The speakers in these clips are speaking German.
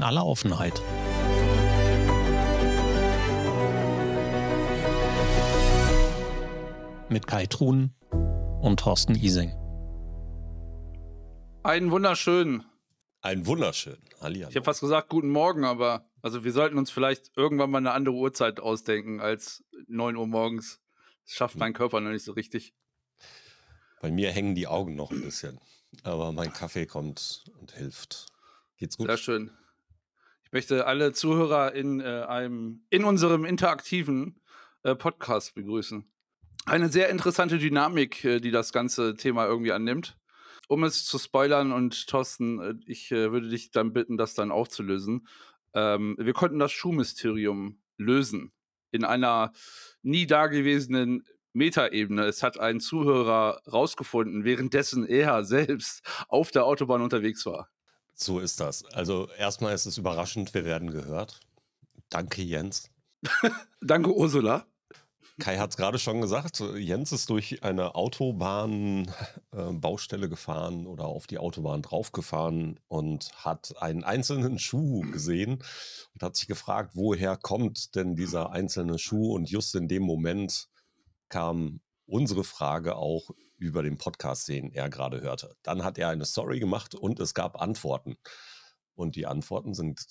in aller Offenheit. Mit Kai Truhn und Thorsten Ising. Einen wunderschönen. Einen wunderschönen. Hallihallo. Ich habe fast gesagt, guten Morgen, aber also wir sollten uns vielleicht irgendwann mal eine andere Uhrzeit ausdenken als 9 Uhr morgens. Das schafft mein Körper noch nicht so richtig. Bei mir hängen die Augen noch ein bisschen. Aber mein Kaffee kommt und hilft. Geht's gut? Sehr schön. Ich möchte alle Zuhörer in, äh, einem, in unserem interaktiven äh, Podcast begrüßen. Eine sehr interessante Dynamik, äh, die das ganze Thema irgendwie annimmt. Um es zu spoilern und Thorsten, äh, ich äh, würde dich dann bitten, das dann aufzulösen. Ähm, wir konnten das Schuhmysterium lösen in einer nie dagewesenen Metaebene. Es hat ein Zuhörer rausgefunden, währenddessen er selbst auf der Autobahn unterwegs war. So ist das. Also erstmal ist es überraschend, wir werden gehört. Danke, Jens. Danke, Ursula. Kai hat es gerade schon gesagt, Jens ist durch eine Autobahnbaustelle äh, gefahren oder auf die Autobahn draufgefahren und hat einen einzelnen Schuh gesehen und hat sich gefragt, woher kommt denn dieser einzelne Schuh? Und just in dem Moment kam unsere Frage auch über den Podcast, den er gerade hörte. Dann hat er eine Story gemacht und es gab Antworten. Und die Antworten sind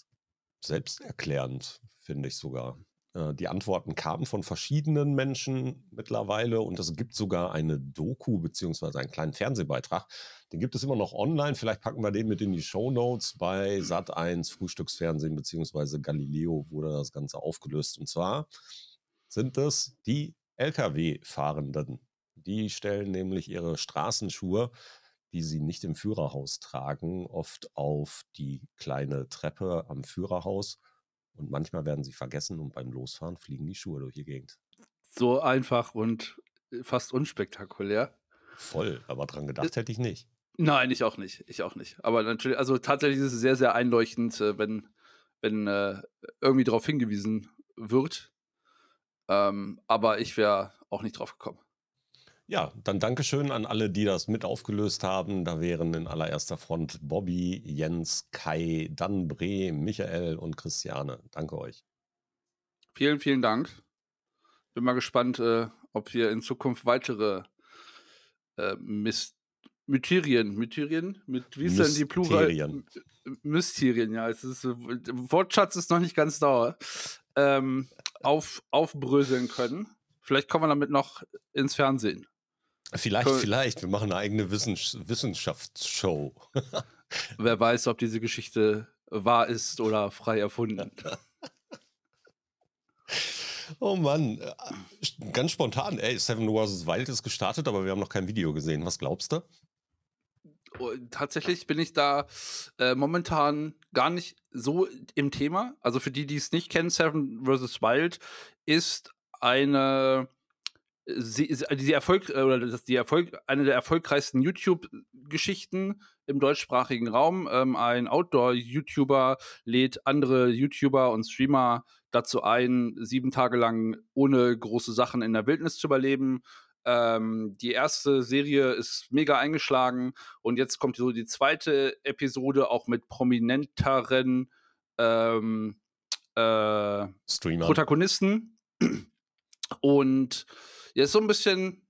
selbsterklärend, finde ich sogar. Äh, die Antworten kamen von verschiedenen Menschen mittlerweile und es gibt sogar eine Doku beziehungsweise einen kleinen Fernsehbeitrag. Den gibt es immer noch online. Vielleicht packen wir den mit in die Show Notes bei Sat1 Frühstücksfernsehen beziehungsweise Galileo wurde das Ganze aufgelöst. Und zwar sind es die Lkw-Fahrenden. Die stellen nämlich ihre Straßenschuhe, die sie nicht im Führerhaus tragen, oft auf die kleine Treppe am Führerhaus. Und manchmal werden sie vergessen und beim Losfahren fliegen die Schuhe durch die Gegend. So einfach und äh, fast unspektakulär. Voll, aber dran gedacht hätte ich nicht. Nein, ich auch nicht. Ich auch nicht. Aber natürlich, also tatsächlich ist es sehr, sehr einleuchtend, äh, wenn, wenn äh, irgendwie darauf hingewiesen wird. Ähm, aber ich wäre auch nicht drauf gekommen. Ja, dann Dankeschön an alle, die das mit aufgelöst haben. Da wären in allererster Front Bobby, Jens, Kai, Dan Bre, Michael und Christiane. Danke euch. Vielen, vielen Dank. Bin mal gespannt, äh, ob wir in Zukunft weitere äh, Myst Mysterien, Mysterien, mit wie ist denn die Plural? Mysterien, ja. Es ist, Wortschatz ist noch nicht ganz dauer. Ähm, auf, aufbröseln können. Vielleicht kommen wir damit noch ins Fernsehen. Vielleicht, Cool. vielleicht. Wir machen eine eigene Wissens Wissenschaftsshow. Wer weiß, ob diese Geschichte wahr ist oder frei erfunden. Oh Mann, äh, ganz spontan, ey, Seven vs. Wild ist gestartet, aber wir haben noch kein Video gesehen. Was glaubst du? Oh, tatsächlich bin ich da äh, momentan gar nicht so im Thema. Also für die, die es nicht kennen, Seven vs. Wild ist eine sie, die Erfolg äh, oder das, die Erfolg, eine der erfolgreichsten YouTube-Geschichten im deutschsprachigen Raum. Ähm, ein Outdoor-YouTuber lädt andere YouTuber und Streamer dazu ein, sieben Tage lang ohne große Sachen in der Wildnis zu überleben. Ähm, die erste Serie ist mega eingeschlagen und jetzt kommt so die zweite Episode auch mit prominenteren ähm, äh, Protagonisten. Und ja, ist so ein bisschen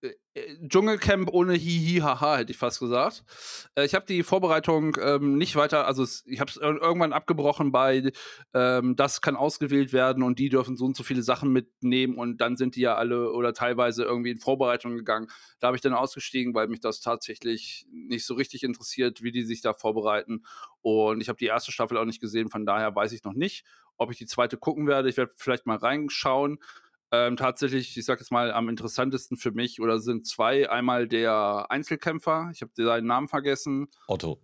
äh, äh, Dschungelcamp ohne Hihi, haha, hätte ich fast gesagt. Äh, ich habe die Vorbereitung ähm, nicht weiter, also ich habe es irgendwann abgebrochen bei, ähm, das kann ausgewählt werden und die dürfen so und so viele Sachen mitnehmen und dann sind die ja alle oder teilweise irgendwie in Vorbereitung gegangen. Da habe ich dann ausgestiegen, weil mich das tatsächlich nicht so richtig interessiert, wie die sich da vorbereiten. Und ich habe die erste Staffel auch nicht gesehen, von daher weiß ich noch nicht, ob ich die zweite gucken werde. Ich werde vielleicht mal reinschauen. Ähm, tatsächlich, ich sag jetzt mal, am interessantesten für mich oder sind zwei. Einmal der Einzelkämpfer, ich habe seinen Namen vergessen. Otto.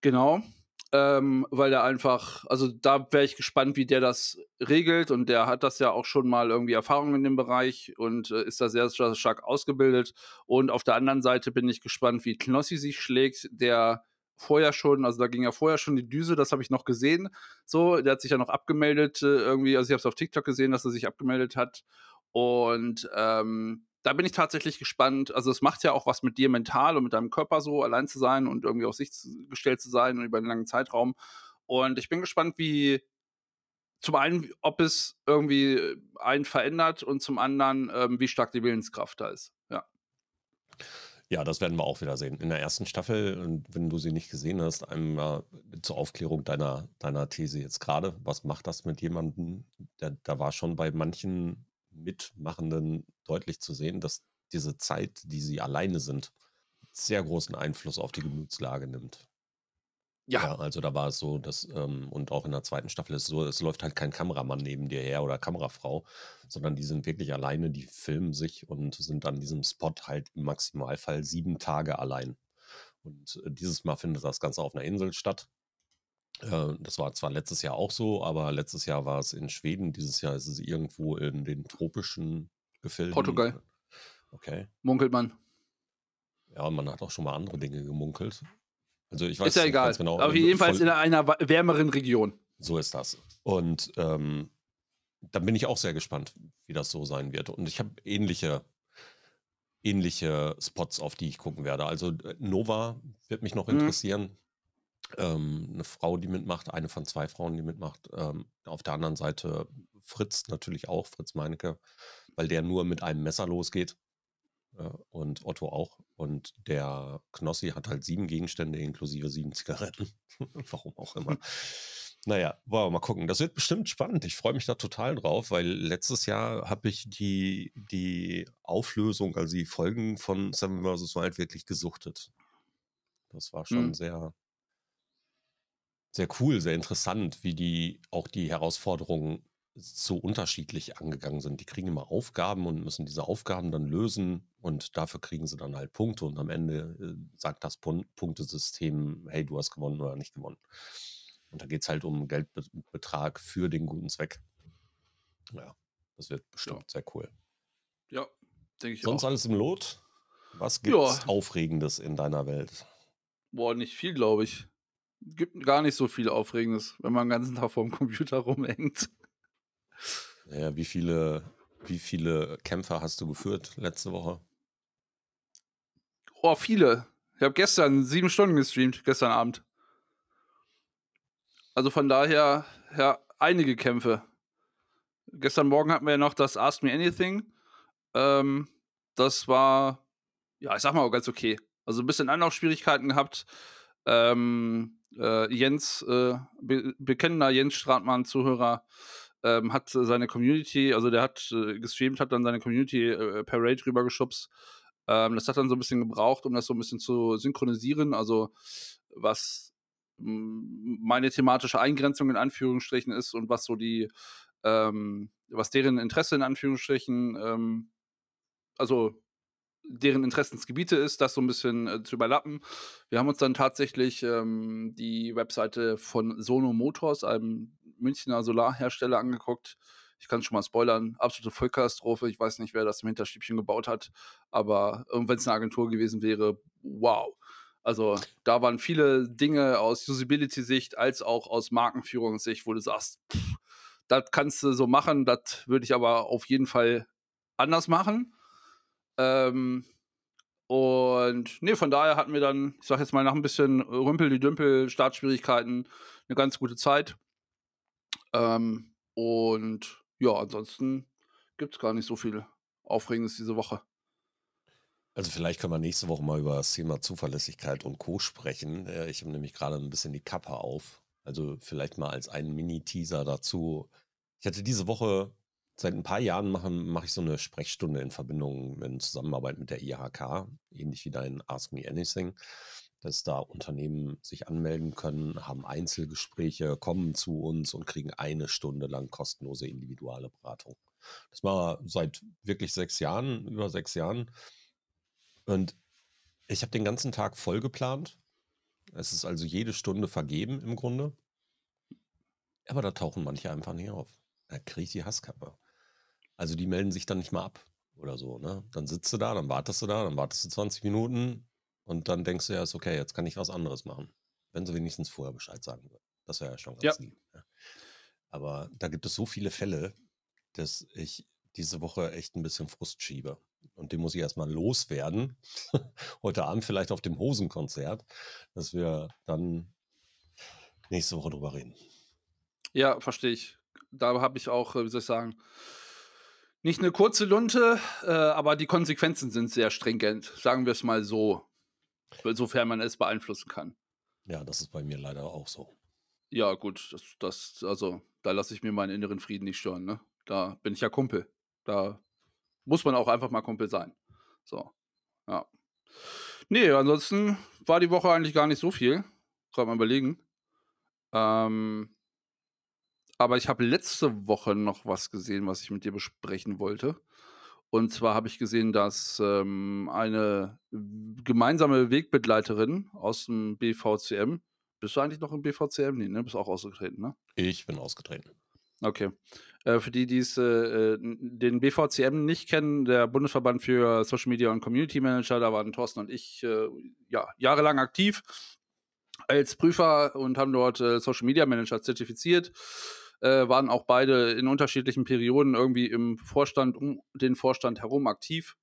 Genau. Ähm, weil er einfach, also da wäre ich gespannt, wie der das regelt und der hat das ja auch schon mal irgendwie Erfahrung in dem Bereich und äh, ist da sehr, sehr stark ausgebildet. Und auf der anderen Seite bin ich gespannt, wie Knossi sich schlägt, der vorher schon, also da ging ja vorher schon die Düse, das habe ich noch gesehen. So, der hat sich ja noch abgemeldet, äh, irgendwie, also ich habe es auf TikTok gesehen, dass er sich abgemeldet hat. Und ähm, da bin ich tatsächlich gespannt. Also es macht ja auch was mit dir mental und mit deinem Körper so, allein zu sein und irgendwie auf sich gestellt zu sein und über einen langen Zeitraum. und ich bin gespannt, wie zum einen, ob es irgendwie einen verändert und zum anderen, ähm, wie stark die Willenskraft da ist. Ja. Das werden wir auch wieder sehen. In der ersten Staffel, und wenn du sie nicht gesehen hast, einmal zur Aufklärung deiner, deiner These jetzt gerade, was macht das mit jemandem? Da, da war schon bei manchen Mitmachenden deutlich zu sehen, dass diese Zeit, die sie alleine sind, sehr großen Einfluss auf die Gemütslage nimmt. Ja. ja. also da war es so, dass, ähm, und auch in der zweiten Staffel ist es so, es läuft halt kein Kameramann neben dir her oder Kamerafrau, sondern die sind wirklich alleine, die filmen sich und sind an diesem Spot halt im Maximalfall sieben Tage allein. Und äh, dieses Mal findet das Ganze auf einer Insel statt. Äh, das war zwar letztes Jahr auch so, aber letztes Jahr war es in Schweden, dieses Jahr ist es irgendwo in den tropischen Gefilden. Portugal. Okay. Munkelt man. Ja, man hat auch schon mal andere Dinge gemunkelt. Also ich weiß ist ja nicht egal. ganz genau. Aber jedenfalls in einer wärmeren Region. So ist das. Und ähm, dann bin ich auch sehr gespannt, wie das so sein wird. Und ich habe ähnliche, ähnliche Spots, auf die ich gucken werde. Also äh, Nova wird mich noch mhm. interessieren. Mhm. Ähm, eine Frau, die mitmacht, eine von zwei Frauen, die mitmacht. Ähm, auf der anderen Seite Fritz natürlich auch, Fritz Meinecke, weil der nur mit einem Messer losgeht. Äh, und Otto auch. Und der Knossi hat halt sieben Gegenstände inklusive sieben Zigaretten. Warum auch immer. Naja, wollen wir mal gucken. Das wird bestimmt spannend. Ich freue mich da total drauf, weil letztes Jahr habe ich die, die Auflösung, also die Folgen von Seven vs. Wild wirklich gesuchtet. Das war schon mhm. sehr, sehr cool, sehr interessant, wie die auch die Herausforderungen so unterschiedlich angegangen sind. Die kriegen immer Aufgaben und müssen diese Aufgaben dann lösen und dafür kriegen sie dann halt Punkte und am Ende äh, sagt das Pun Punktesystem, hey, du hast gewonnen oder nicht gewonnen. Und da geht es halt um Geldbetrag für den guten Zweck. Ja, das wird bestimmt ja. sehr cool. Ja, denke ich Sonst auch. alles im Lot? Was gibt es ja. Aufregendes in deiner Welt? Boah, nicht viel, glaube ich. Gibt gar nicht so viel Aufregendes, wenn man den ganzen Tag vorm Computer rumhängt. Ja, wie viele, wie viele Kämpfer hast du geführt letzte Woche? Oh, viele. Ich habe gestern sieben Stunden gestreamt, gestern Abend. Also von daher, ja, einige Kämpfe. Gestern Morgen hatten wir ja noch das Ask Me Anything. Ähm, das war, ja, ich sag mal, ganz okay. Also ein bisschen Anlaufschwierigkeiten gehabt. Ähm, äh, Jens, äh, be bekennender Jens Stratmann, Zuhörer, ähm, hat seine Community, also der hat äh, gestreamt, hat dann seine Community äh, per Raid rübergeschubst. Ähm, das hat dann so ein bisschen gebraucht, um das so ein bisschen zu synchronisieren, also was meine thematische Eingrenzung in Anführungsstrichen ist und was so die, ähm, was deren Interesse in Anführungsstrichen, ähm, also deren Interessensgebiete ist, das so ein bisschen äh, zu überlappen. Wir haben uns dann tatsächlich ähm, die Webseite von Sono Motors, einem Münchner Solarhersteller, angeguckt. Ich kann schon mal spoilern, absolute Vollkatastrophe. Ich weiß nicht, wer das im Hinterstübchen gebaut hat, aber wenn es eine Agentur gewesen wäre, wow. Also da waren viele Dinge aus Usability-Sicht als auch aus Markenführungssicht, wo du sagst, das kannst du so machen, das würde ich aber auf jeden Fall anders machen. Ähm, und nee, von daher hatten wir dann, ich sag jetzt mal, nach ein bisschen Rümpel, die Dümpel, Startschwierigkeiten, eine ganz gute Zeit. Ähm, und ja, ansonsten gibt es gar nicht so viel Aufregendes diese Woche. Also vielleicht können wir nächste Woche mal über das Thema Zuverlässigkeit und Co. sprechen. Äh, ich habe nämlich gerade ein bisschen die Kappe auf. Also vielleicht mal als einen Mini-Teaser dazu. Ich hatte diese Woche seit ein paar Jahren mache mach ich so eine Sprechstunde in Verbindung in Zusammenarbeit mit der IHK, ähnlich wie dein Ask Me Anything, dass da Unternehmen sich anmelden können, haben Einzelgespräche, kommen zu uns und kriegen eine Stunde lang kostenlose individuelle Beratung. Das war seit wirklich sechs Jahren, über sechs Jahren. Und ich habe den ganzen Tag voll geplant. Es ist also jede Stunde vergeben im Grunde. Aber da tauchen manche einfach nicht auf. Da kriege ich die Hasskappe. Also die melden sich dann nicht mal ab oder so. Ne? Dann sitzt du da, dann wartest du da, dann wartest du 20 Minuten und dann denkst du ja, ist okay, jetzt kann ich was anderes machen. Wenn sie wenigstens vorher Bescheid sagen würden. Das wäre ja schon ganz ja. lieb. Ja. Aber da gibt es so viele Fälle, dass ich diese Woche echt ein bisschen Frust schiebe. Und den muss ich erstmal loswerden. Heute Abend vielleicht auf dem Hosenkonzert, dass wir dann nächste Woche drüber reden. Ja, verstehe ich. Da habe ich auch, äh, wie soll ich sagen, nicht eine kurze Lunte, äh, aber die Konsequenzen sind sehr stringent, sagen wir es mal so, sofern man es beeinflussen kann. Ja, das ist bei mir leider auch so. Ja, gut, das, das also da lasse ich mir meinen inneren Frieden nicht stören, ne? Da bin ich ja Kumpel. Da muss man auch einfach mal Kumpel sein. So, ja. Nee, ansonsten war die Woche eigentlich gar nicht so viel. Gerade mal überlegen. Ähm, aber ich habe letzte Woche noch was gesehen, was ich mit dir besprechen wollte. Und zwar habe ich gesehen, dass ähm, eine gemeinsame Wegbegleiterin aus dem BVCM, bist du eigentlich noch im BVCM? Nee, ne? Bist auch ausgetreten, ne? Ich bin ausgetreten. Okay. Äh, für die, die es, äh, äh den BVCM nicht kennen, der Bundesverband für Social Media und Community Manager, da waren Thorsten und ich äh, ja, jahrelang aktiv als Prüfer und haben dort äh, Social Media Manager zertifiziert. Äh, waren auch beide in unterschiedlichen Perioden irgendwie im Vorstand, um den Vorstand herum aktiv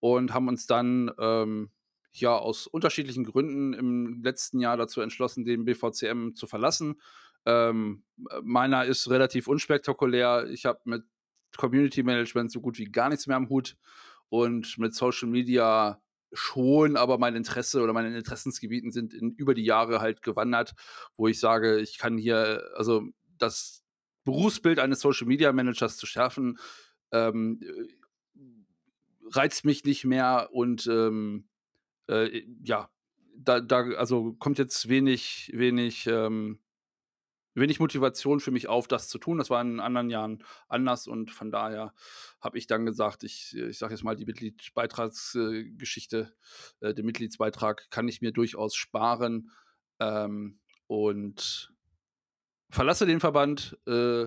und haben uns dann ähm, ja aus unterschiedlichen Gründen im letzten Jahr dazu entschlossen, den BVCM zu verlassen. Ähm, meiner ist relativ unspektakulär. Ich habe mit Community Management so gut wie gar nichts mehr am Hut und mit Social Media schon, aber mein Interesse oder meine Interessensgebieten sind in, über die Jahre halt gewandert, wo ich sage, ich kann hier, also das Berufsbild eines Social Media Managers zu schärfen, ähm, reizt mich nicht mehr und ähm, äh, ja, da, da, also kommt jetzt wenig, wenig, ähm, wenig Motivation für mich auf, das zu tun. Das war in anderen Jahren anders und von daher habe ich dann gesagt, ich, ich sage jetzt mal, die Mitgliedsbeitragsgeschichte, äh, äh, den Mitgliedsbeitrag kann ich mir durchaus sparen ähm, und verlasse den Verband. Äh,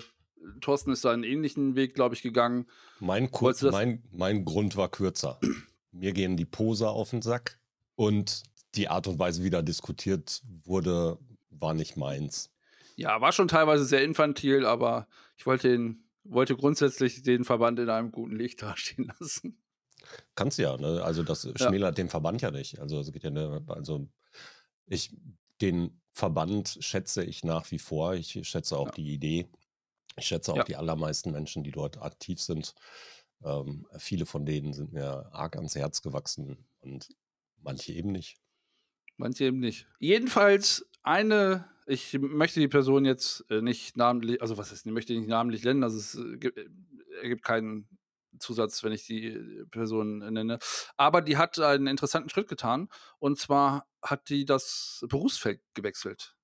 Thorsten ist da einen ähnlichen Weg, glaube ich, gegangen. Mein, kurz, mein, mein Grund war kürzer. Mir gehen die Pose auf den Sack und die Art und Weise, wie da diskutiert wurde, war nicht meins. Ja, war schon teilweise sehr infantil, aber ich wollte, den, wollte grundsätzlich den Verband in einem guten Licht dastehen lassen. Kannst ja, ne? Also das schmälert ja. den Verband ja nicht. Also es geht ja, ne, also ich, den Verband schätze ich nach wie vor. Ich schätze auch ja. die Idee. Ich schätze auch ja. die allermeisten Menschen, die dort aktiv sind. Ähm, viele von denen sind mir arg ans Herz gewachsen und manche eben nicht. Manche eben nicht. Jedenfalls eine, ich möchte die Person jetzt äh, nicht namentlich, also was heißt, ich möchte nicht namentlich nennen, also es äh, äh, ergibt keinen Zusatz, wenn ich die Person nenne. Aber die hat einen interessanten Schritt getan. Und zwar hat die das Berufsfeld gewechselt.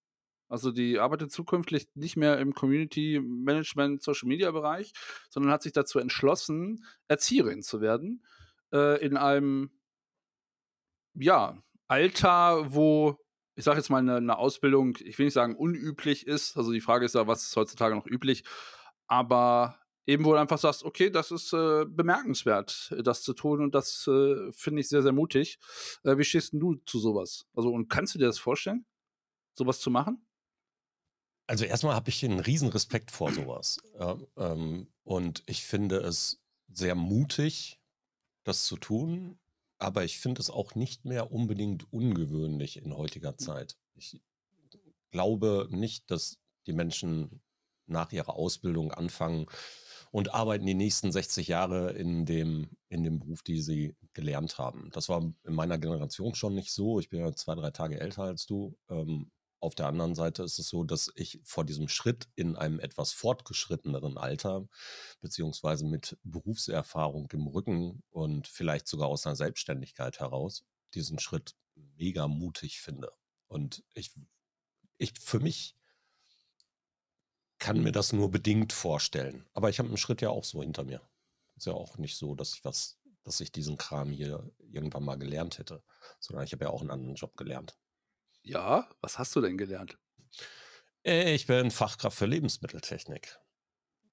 Also die arbeitet zukünftig nicht mehr im Community Management, Social Media Bereich, sondern hat sich dazu entschlossen, Erzieherin zu werden. Äh, in einem, ja, Alter, wo, ich sage jetzt mal, eine, eine, Ausbildung, ich will nicht sagen unüblich ist. Also die Frage ist ja, was ist heutzutage noch üblich? Aber eben, wo du einfach sagst, okay, das ist äh, bemerkenswert, das zu tun und das äh, finde ich sehr, sehr mutig. Äh, wie stehst du zu sowas? Also, und kannst du dir das vorstellen, sowas zu machen? Also erstmal habe ich einen riesen Respekt vor sowas. Äh, ähm, und ich finde es sehr mutig, das zu tun. Aber ich finde es auch nicht mehr unbedingt ungewöhnlich in heutiger Zeit. Ich glaube nicht, dass die Menschen nach ihrer Ausbildung anfangen und arbeiten die nächsten 60 Jahre in dem, in dem Beruf, die sie gelernt haben. Das war in meiner Generation schon nicht so. Ich bin ja zwei, drei Tage älter als du. Ähm, auf der anderen Seite ist es so, dass ich vor diesem Schritt in einem etwas fortgeschritteneren Alter, beziehungsweise mit Berufserfahrung im Rücken und vielleicht sogar aus einer Selbstständigkeit heraus, diesen Schritt mega mutig finde. Und ich, ich für mich kann mir das nur bedingt vorstellen. Aber ich habe einen Schritt ja auch so hinter mir. Ist ja auch nicht so, dass ich was, dass ich diesen Kram hier irgendwann mal gelernt hätte, sondern ich habe ja auch einen anderen Job gelernt. Ja, was hast du denn gelernt? Äh, ich bin Fachkraft für Lebensmitteltechnik.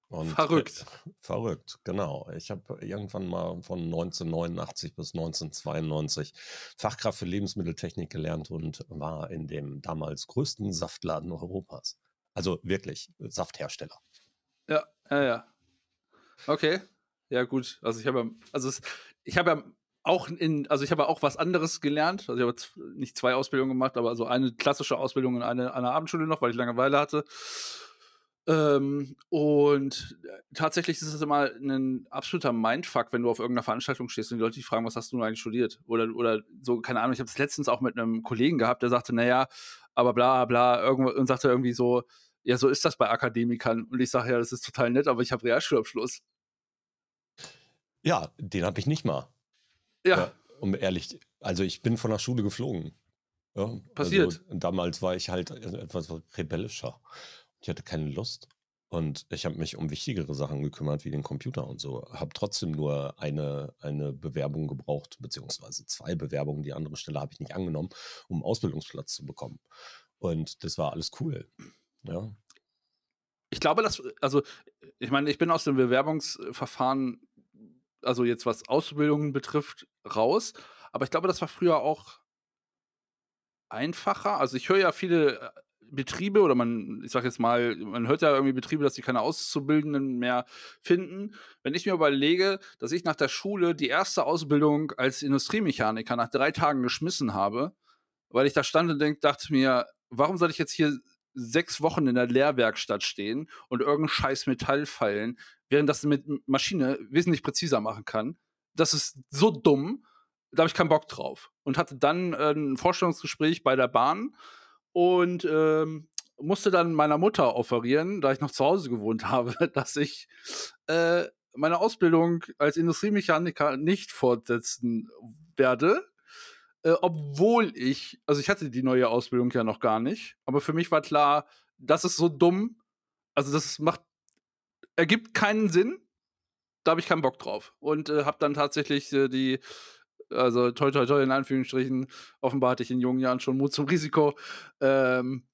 Und, verrückt. Äh, verrückt, genau. Ich habe irgendwann mal von 1989 bis 1992 Fachkraft für Lebensmitteltechnik gelernt und war in dem damals größten Saftladen Europas. Also wirklich Safthersteller. Ja, ja, ja. Okay. Ja, gut. Also ich habe ja, also ich habe ja auch in, also ich habe auch was anderes gelernt. Also ich habe nicht zwei Ausbildungen gemacht, aber so eine klassische Ausbildung in eine, einer Abendschule noch, weil ich Langeweile hatte. Ähm, und tatsächlich ist es immer ein absoluter Mindfuck, wenn du auf irgendeiner Veranstaltung stehst und die Leute dich fragen, was hast du nun eigentlich studiert? Oder, oder so, keine Ahnung, ich habe es letztens auch mit einem Kollegen gehabt, der sagte, naja, aber bla bla, irgendwo, und sagte irgendwie so, ja, so ist das bei Akademikern. Und ich sage, ja, das ist total nett, aber ich habe Realschulabschluss. Ja, den habe ich nicht mal. Ja. ja. Um ehrlich, also ich bin von der Schule geflogen. Ja, Passiert. Also, damals war ich halt etwas rebellischer. Ich hatte keine Lust. Und ich habe mich um wichtigere Sachen gekümmert, wie den Computer und so. Habe trotzdem nur eine, eine Bewerbung gebraucht, beziehungsweise zwei Bewerbungen. Die andere Stelle habe ich nicht angenommen, um einen Ausbildungsplatz zu bekommen. Und das war alles cool. Ja. Ich glaube, dass, also, ich meine, ich bin aus dem Bewerbungsverfahren, also jetzt was Ausbildungen betrifft, raus. Aber ich glaube, das war früher auch einfacher. Also ich höre ja viele äh, Betriebe oder man, ich sag jetzt mal, man hört ja irgendwie Betriebe, dass sie keine Auszubildenden mehr finden. Wenn ich mir überlege, dass ich nach der Schule die erste Ausbildung als Industriemechaniker nach drei Tagen geschmissen habe, weil ich da stand und denk, dachte mir, warum soll ich jetzt hier sechs Wochen in der Lehrwerkstatt stehen und irgendeinen scheiß Metall feilen, während das mit Maschine wesentlich präziser machen kann? Das ist so dumm, da habe ich keinen Bock drauf. Und hatte dann äh, ein Vorstellungsgespräch bei der Bahn und ähm, musste dann meiner Mutter offerieren, da ich noch zu Hause gewohnt habe, dass ich äh, meine Ausbildung als Industriemechaniker nicht fortsetzen werde. Äh, obwohl ich, also ich hatte die neue Ausbildung ja noch gar nicht, aber für mich war klar, das ist so dumm. Also das macht, ergibt keinen Sinn. Da habe ich keinen Bock drauf. Und äh, habe dann tatsächlich äh, die also toi toi toi in Anführungsstrichen, offenbar hatte ich in jungen Jahren schon Mut zum Risiko, ähm,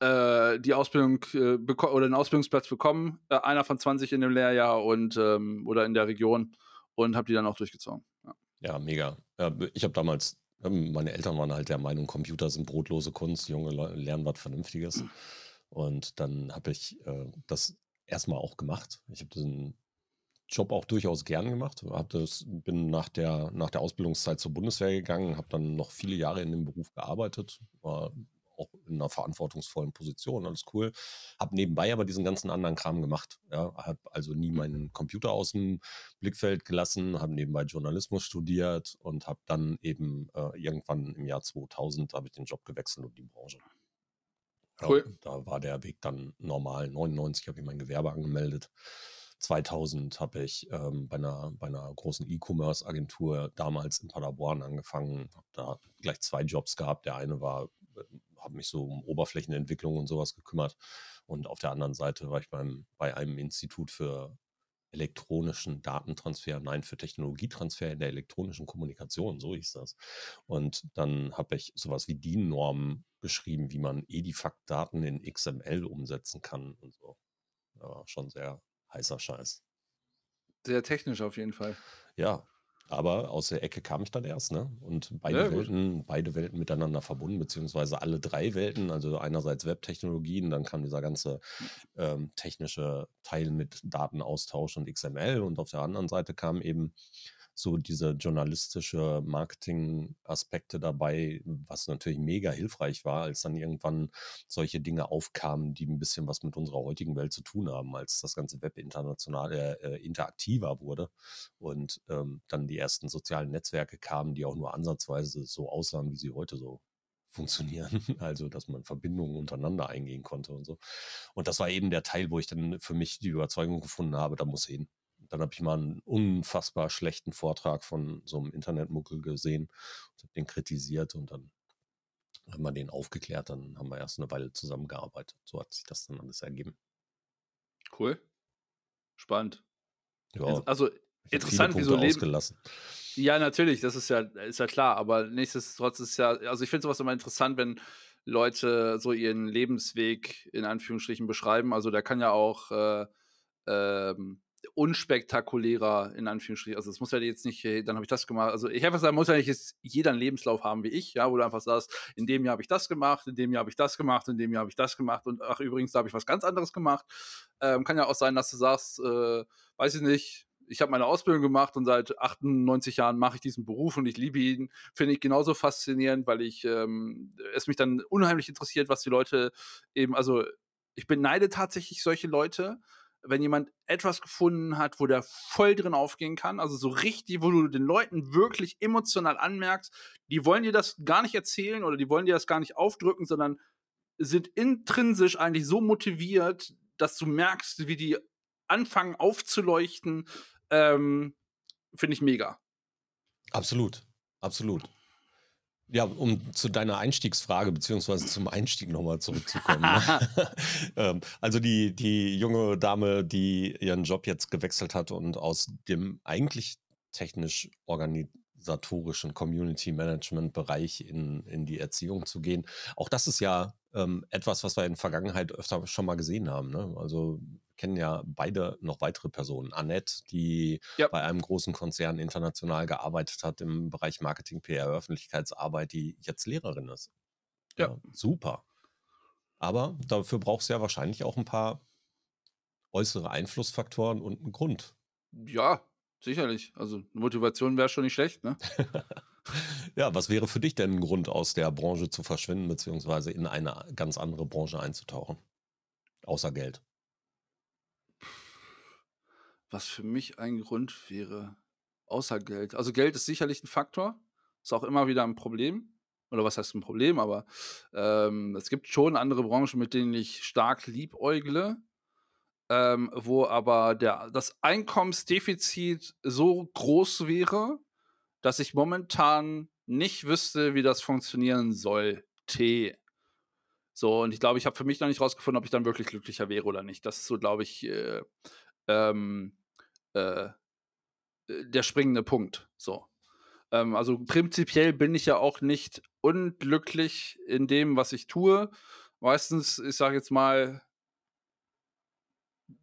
äh, die Ausbildung äh, oder den Ausbildungsplatz bekommen, einer von 20 in dem Lehrjahr und ähm, oder in der Region und habe die dann auch durchgezogen. Ja, ja mega. Ich habe damals, meine Eltern waren halt der Meinung, Computer sind brotlose Kunst, junge Leute lernen was Vernünftiges. Mhm. Und dann habe ich äh, das erstmal auch gemacht. Ich habe diesen Job auch durchaus gern gemacht. Hab das, bin nach der, nach der Ausbildungszeit zur Bundeswehr gegangen, habe dann noch viele Jahre in dem Beruf gearbeitet, war auch in einer verantwortungsvollen Position, alles cool. Habe nebenbei aber diesen ganzen anderen Kram gemacht. Ja, habe also nie meinen Computer aus dem Blickfeld gelassen, habe nebenbei Journalismus studiert und habe dann eben äh, irgendwann im Jahr 2000 habe ich den Job gewechselt und die Branche. Cool. Ja, da war der Weg dann normal. 99 habe ich mein Gewerbe angemeldet. 2000 habe ich ähm, bei, einer, bei einer großen E-Commerce-Agentur damals in Paderborn angefangen, habe da gleich zwei Jobs gehabt. Der eine war, äh, habe mich so um Oberflächenentwicklung und sowas gekümmert. Und auf der anderen Seite war ich beim, bei einem Institut für elektronischen Datentransfer, nein, für Technologietransfer in der elektronischen Kommunikation, so hieß das. Und dann habe ich sowas wie DIN-Normen geschrieben, wie man Edifact-Daten in XML umsetzen kann und so. Ja, schon sehr heißer Scheiß. Sehr technisch auf jeden Fall. Ja, aber aus der Ecke kam ich dann erst, ne? Und beide ja, Welten, beide Welten miteinander verbunden, beziehungsweise alle drei Welten, also einerseits Webtechnologien, dann kam dieser ganze ähm, technische Teil mit Datenaustausch und XML und auf der anderen Seite kam eben so diese journalistische Marketing-Aspekte dabei, was natürlich mega hilfreich war, als dann irgendwann solche Dinge aufkamen, die ein bisschen was mit unserer heutigen Welt zu tun haben, als das ganze Web international äh, äh, interaktiver wurde und ähm, dann die ersten sozialen Netzwerke kamen, die auch nur ansatzweise so aussahen, wie sie heute so funktionieren, also dass man Verbindungen untereinander eingehen konnte und so. Und das war eben der Teil, wo ich dann für mich die Überzeugung gefunden habe, da muss hin. Dann habe ich mal einen unfassbar schlechten Vortrag von so einem Internetmuckel gesehen und habe den kritisiert und dann haben wir den aufgeklärt. Dann haben wir erst eine Weile zusammengearbeitet. So hat sich das dann alles ergeben. Cool. Spannend. Ja, also interessant, wie so Leben. Ja, natürlich, das ist ja, ist ja klar, aber nichtsdestotrotz ist ja, also ich finde sowas immer interessant, wenn Leute so ihren Lebensweg in Anführungsstrichen beschreiben. Also der kann ja auch äh, ähm, unspektakulärer, in Anführungsstrichen. Also es muss ja jetzt nicht, dann habe ich das gemacht. Also ich einfach sagen, muss ja nicht jeder einen Lebenslauf haben wie ich, ja, wo du einfach sagst, in dem Jahr habe ich das gemacht, in dem Jahr habe ich das gemacht, in dem Jahr habe ich das gemacht und ach übrigens, da habe ich was ganz anderes gemacht. Ähm, kann ja auch sein, dass du sagst, äh, weiß ich nicht, ich habe meine Ausbildung gemacht und seit 98 Jahren mache ich diesen Beruf und ich liebe ihn. Finde ich genauso faszinierend, weil ich ähm, es mich dann unheimlich interessiert, was die Leute eben, also ich beneide tatsächlich solche Leute, wenn jemand etwas gefunden hat, wo der voll drin aufgehen kann, also so richtig, wo du den Leuten wirklich emotional anmerkst, die wollen dir das gar nicht erzählen oder die wollen dir das gar nicht aufdrücken, sondern sind intrinsisch eigentlich so motiviert, dass du merkst, wie die anfangen aufzuleuchten, ähm, finde ich mega. Absolut, absolut. Ja, um zu deiner Einstiegsfrage beziehungsweise zum Einstieg nochmal zurückzukommen. Ne? ähm, also die, die junge Dame, die ihren Job jetzt gewechselt hat und aus dem eigentlich technisch organisatorischen Community Management Bereich in, in die Erziehung zu gehen, auch das ist ja ähm, etwas, was wir in der Vergangenheit öfter schon mal gesehen haben. Ne? Also kennen ja beide noch weitere Personen. Annette, die ja. bei einem großen Konzern international gearbeitet hat im Bereich Marketing, PR, Öffentlichkeitsarbeit, die jetzt Lehrerin ist. Ja, ja super. Aber dafür brauchst du ja wahrscheinlich auch ein paar äußere Einflussfaktoren und einen Grund. Ja, sicherlich. Also Motivation wäre schon nicht schlecht, ne? ja, was wäre für dich denn ein Grund, aus der Branche zu verschwinden, beziehungsweise in eine ganz andere Branche einzutauchen? Außer Geld was für mich ein Grund wäre, außer Geld. Also Geld ist sicherlich ein Faktor, ist auch immer wieder ein Problem. Oder was heißt ein Problem? Aber ähm, es gibt schon andere Branchen, mit denen ich stark liebäugle, ähm, wo aber der, das Einkommensdefizit so groß wäre, dass ich momentan nicht wüsste, wie das funktionieren sollte. So, und ich glaube, ich habe für mich noch nicht rausgefunden, ob ich dann wirklich glücklicher wäre oder nicht. Das ist so, glaube ich, äh, ähm, äh, äh, der springende Punkt. So. Ähm, also prinzipiell bin ich ja auch nicht unglücklich in dem, was ich tue. Meistens, ich sage jetzt mal,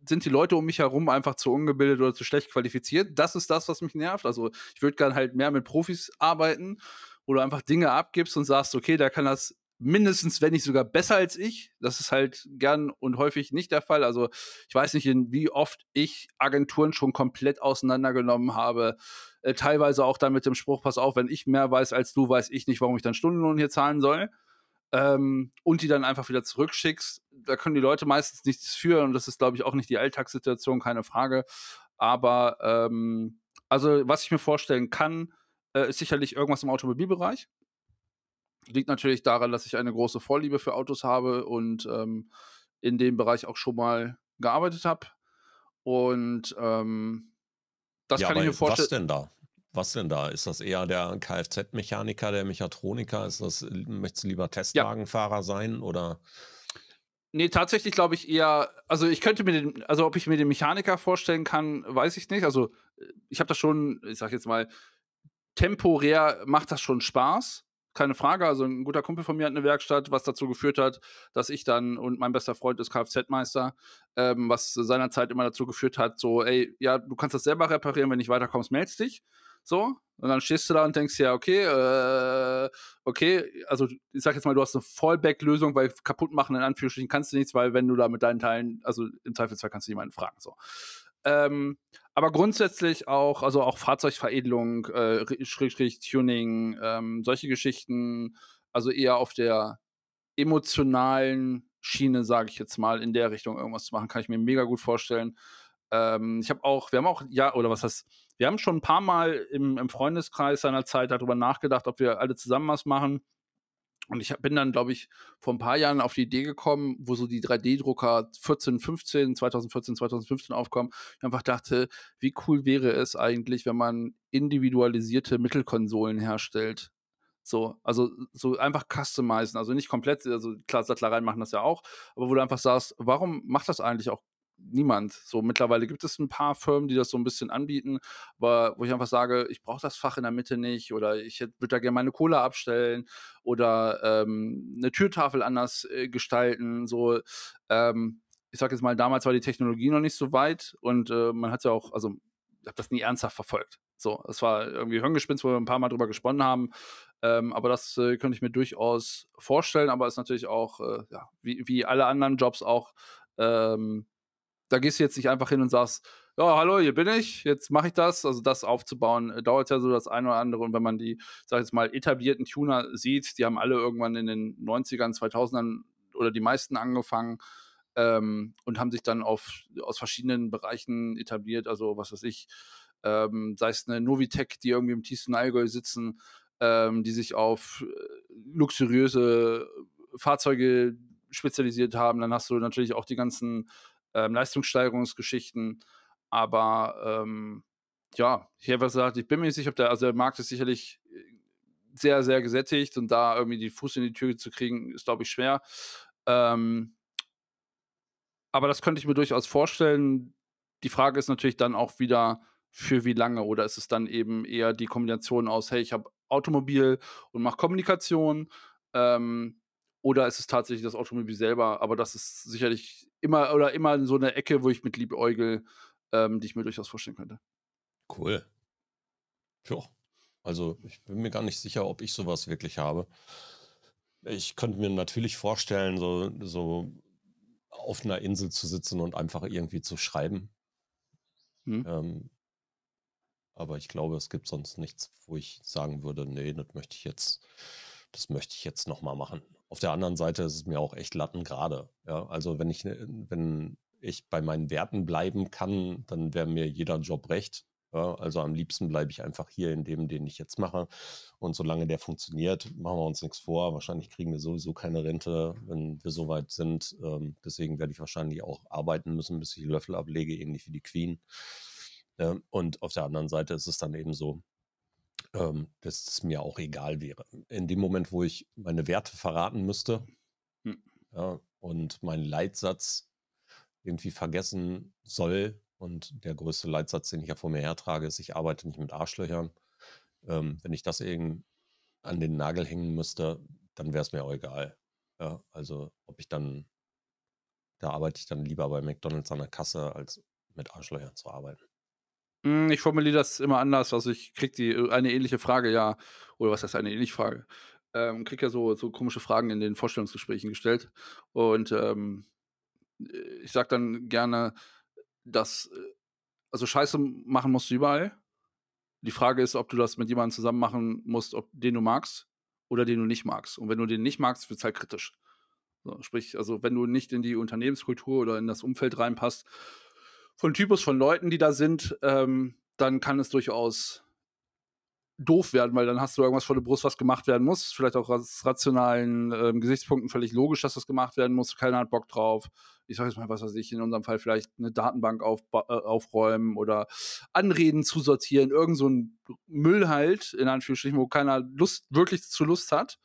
sind die Leute um mich herum einfach zu ungebildet oder zu schlecht qualifiziert. Das ist das, was mich nervt. Also ich würde gerne halt mehr mit Profis arbeiten, wo du einfach Dinge abgibst und sagst, okay, der kann das mindestens, wenn nicht sogar besser als ich. Das ist halt gern und häufig nicht der Fall. Also ich weiß nicht, wie oft ich Agenturen schon komplett auseinandergenommen habe. Äh, teilweise auch dann mit dem Spruch, pass auf, wenn ich mehr weiß als du, weiß ich nicht, warum ich dann Stundenlohn hier zahlen soll. Ähm, und die dann einfach wieder zurückschickst. Da können die Leute meistens nichts für und das ist, glaube ich, auch nicht die Alltagssituation, keine Frage. Aber ähm, also, was ich mir vorstellen kann, äh, ist sicherlich irgendwas im Automobilbereich. Liegt natürlich daran, dass ich eine große Vorliebe für Autos habe und ähm, in dem Bereich auch schon mal gearbeitet habe. Und ähm, das ja, kann ich mir vorstellen. Was denn da? Was denn da? Ist das eher der Kfz-Mechaniker, der Mechatroniker? Ist das, möchtest du lieber Testwagenfahrer ja. sein oder? Nee, tatsächlich glaube ich eher, also ich könnte mir den, also ob ich mir den Mechaniker vorstellen kann, weiß ich nicht. Also ich habe das schon, ich sag jetzt mal, temporär macht das schon Spaß keine Frage. Also ein guter Kumpel von mir hat eine Werkstatt, was dazu geführt hat, dass ich dann und mein bester Freund ist Kfz-Meister, ähm, was seinerzeit immer dazu geführt hat, so, ey, ja, du kannst das selber reparieren, wenn nicht weiterkommst, meldest dich. So, und dann stehst du da und denkst ja, okay, äh, okay, also ich sag jetzt mal, du hast eine Fallback-Lösung, weil kaputt machen in Anführungsstrichen kannst du nichts, weil wenn du da mit deinen Teilen, also im Zweifelsfall kannst du jemanden fragen. So. Ähm, aber grundsätzlich auch, also auch Fahrzeugveredelung, äh, Schrägstrich Tuning, ähm, solche Geschichten, also eher auf der emotionalen Schiene, sage ich jetzt mal, in der Richtung irgendwas zu machen, kann ich mir mega gut vorstellen. Ähm, ich habe auch, wir haben auch, ja, oder was heißt, wir haben schon ein paar Mal im, im Freundeskreis seiner Zeit darüber nachgedacht, ob wir alle zusammen was machen. Und ich bin dann, glaube ich, vor ein paar Jahren auf die Idee gekommen, wo so die 3D-Drucker 14, 15, 2014, 2015 aufkommen. Ich einfach dachte, wie cool wäre es eigentlich, wenn man individualisierte Mittelkonsolen herstellt. So, also so einfach customizen, also nicht komplett, also klar, Sattlereien machen das ja auch, aber wo du einfach sagst, warum macht das eigentlich auch niemand. So mittlerweile gibt es ein paar Firmen, die das so ein bisschen anbieten, aber wo ich einfach sage, ich brauche das Fach in der Mitte nicht oder ich würde da gerne meine Kohle abstellen oder ähm, eine Türtafel anders äh, gestalten. So, ähm, ich sage jetzt mal, damals war die Technologie noch nicht so weit und äh, man hat ja auch, also ich habe das nie ernsthaft verfolgt. So, es war irgendwie Hirngespinst, wo wir ein paar Mal drüber gesponnen haben. Ähm, aber das äh, könnte ich mir durchaus vorstellen, aber ist natürlich auch, äh, ja, wie, wie alle anderen Jobs auch ähm, da gehst du jetzt nicht einfach hin und sagst, ja, hallo, hier bin ich, jetzt mache ich das. Also das aufzubauen, äh, dauert ja so das eine oder andere. Und wenn man die, sag ich jetzt mal, etablierten Tuner sieht, die haben alle irgendwann in den 90ern, 2000ern oder die meisten angefangen ähm, und haben sich dann auf, aus verschiedenen Bereichen etabliert. Also was weiß ich, ähm, sei es eine Novitec, die irgendwie im tiefsten Allgäu sitzen, ähm, die sich auf äh, luxuriöse Fahrzeuge spezialisiert haben. Dann hast du natürlich auch die ganzen ähm, Leistungssteigerungsgeschichten. Aber ähm, ja, ich habe gesagt, ich bin mir nicht sicher, ob der, also der Markt ist sicherlich äh, sehr, sehr gesättigt und da irgendwie die Fuß in die Tür zu kriegen, ist, glaube ich, schwer. Ähm, aber das könnte ich mir durchaus vorstellen. Die Frage ist natürlich dann auch wieder, für wie lange? Oder ist es dann eben eher die Kombination aus, hey, ich habe Automobil und mache Kommunikation? Ähm, oder ist es tatsächlich das Automobil selber? Aber das ist sicherlich immer oder immer so eine Ecke, wo ich mit liebäugel, ähm, die ich mir durchaus vorstellen könnte. Cool. Ja. Also ich bin mir gar nicht sicher, ob ich sowas wirklich habe. Ich könnte mir natürlich vorstellen, so, so auf einer Insel zu sitzen und einfach irgendwie zu schreiben. Hm. Ähm, aber ich glaube, es gibt sonst nichts, wo ich sagen würde, nee, das möchte ich jetzt, das möchte ich jetzt nochmal machen. Auf der anderen Seite ist es mir auch echt lattengerade. Ja, also wenn ich, wenn ich bei meinen Werten bleiben kann, dann wäre mir jeder Job recht. Ja, also am liebsten bleibe ich einfach hier in dem, den ich jetzt mache. Und solange der funktioniert, machen wir uns nichts vor. Wahrscheinlich kriegen wir sowieso keine Rente, wenn wir so weit sind. Ähm, deswegen werde ich wahrscheinlich auch arbeiten müssen, bis ich Löffel ablege, ähnlich wie die Queen. Ähm, und auf der anderen Seite ist es dann eben so, ähm, dass es mir auch egal wäre. In dem Moment, wo ich meine Werte verraten müsste hm. ja, und meinen Leitsatz irgendwie vergessen soll, und der größte Leitsatz, den ich ja vor mir hertrage, ist, ich arbeite nicht mit Arschlöchern. Ähm, wenn ich das irgendwie an den Nagel hängen müsste, dann wäre es mir auch egal. Ja, also ob ich dann, da arbeite ich dann lieber bei McDonalds an der Kasse, als mit Arschlöchern zu arbeiten. Hm, ich formuliere das immer anders. Also ich kriege die äh, eine ähnliche Frage, ja, oder was heißt eine ähnliche Frage? Ähm, kriege ja so, so komische Fragen in den Vorstellungsgesprächen gestellt. Und ähm, äh, ich sage dann gerne, dass, äh, also Scheiße machen musst du überall. Die Frage ist, ob du das mit jemandem zusammen machen musst, ob, den du magst oder den du nicht magst. Und wenn du den nicht magst, wird es halt kritisch. So, sprich, also wenn du nicht in die Unternehmenskultur oder in das Umfeld reinpasst, von Typus von Leuten, die da sind, ähm, dann kann es durchaus doof werden, weil dann hast du irgendwas vor der Brust, was gemacht werden muss. Vielleicht auch aus rationalen ähm, Gesichtspunkten völlig logisch, dass das gemacht werden muss. Keiner hat Bock drauf. Ich sage jetzt mal, was weiß ich, in unserem Fall vielleicht eine Datenbank auf, äh, aufräumen oder Anreden zu sortieren. Irgend so ein Müll halt, in Anführungsstrichen, wo keiner Lust, wirklich zu Lust hat.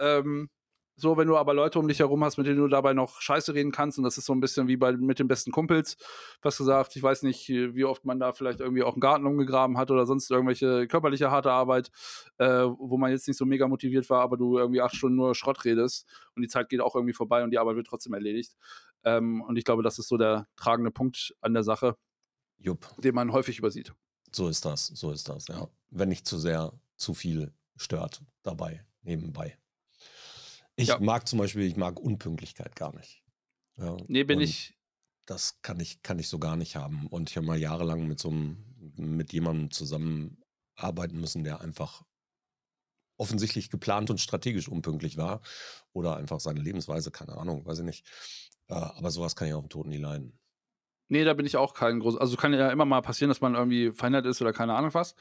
Ähm, so, wenn du aber Leute um dich herum hast, mit denen du dabei noch Scheiße reden kannst, und das ist so ein bisschen wie bei mit den besten Kumpels, was gesagt, ich weiß nicht, wie oft man da vielleicht irgendwie auch einen Garten umgegraben hat oder sonst irgendwelche körperliche harte Arbeit, äh, wo man jetzt nicht so mega motiviert war, aber du irgendwie acht Stunden nur Schrott redest und die Zeit geht auch irgendwie vorbei und die Arbeit wird trotzdem erledigt. Ähm, und ich glaube, das ist so der tragende Punkt an der Sache, Jupp. den man häufig übersieht. So ist das, so ist das, ja. Wenn nicht zu sehr zu viel stört dabei, nebenbei. Ich ja. mag zum Beispiel, ich mag Unpünktlichkeit gar nicht. Ja, nee, bin ich. Das kann ich, kann ich so gar nicht haben. Und ich habe mal jahrelang mit so einem, mit jemandem zusammenarbeiten müssen, der einfach offensichtlich geplant und strategisch unpünktlich war. Oder einfach seine Lebensweise, keine Ahnung, weiß ich nicht. Äh, aber sowas kann ich auf dem Toten nie leiden. Nee, da bin ich auch kein groß. Also kann ja immer mal passieren, dass man irgendwie verhindert ist oder keine Ahnung was.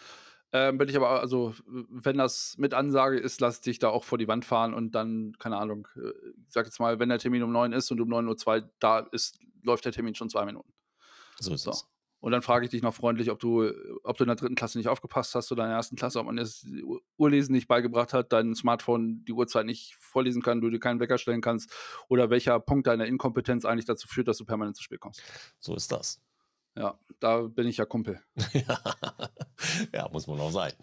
Ähm, bin ich aber, also, wenn das mit Ansage ist, lass dich da auch vor die Wand fahren und dann, keine Ahnung, äh, ich sag jetzt mal, wenn der Termin um 9 ist und um 9.02 Uhr da ist, läuft der Termin schon zwei Minuten. So ist so. es. Und dann frage ich dich noch freundlich, ob du, ob du in der dritten Klasse nicht aufgepasst hast oder in der ersten Klasse, ob man das Uhrlesen nicht beigebracht hat, dein Smartphone die Uhrzeit nicht vorlesen kann, du dir keinen Wecker stellen kannst oder welcher Punkt deiner Inkompetenz eigentlich dazu führt, dass du permanent zu spät kommst. So ist das. Ja, da bin ich ja Kumpel. ja, muss man auch sein.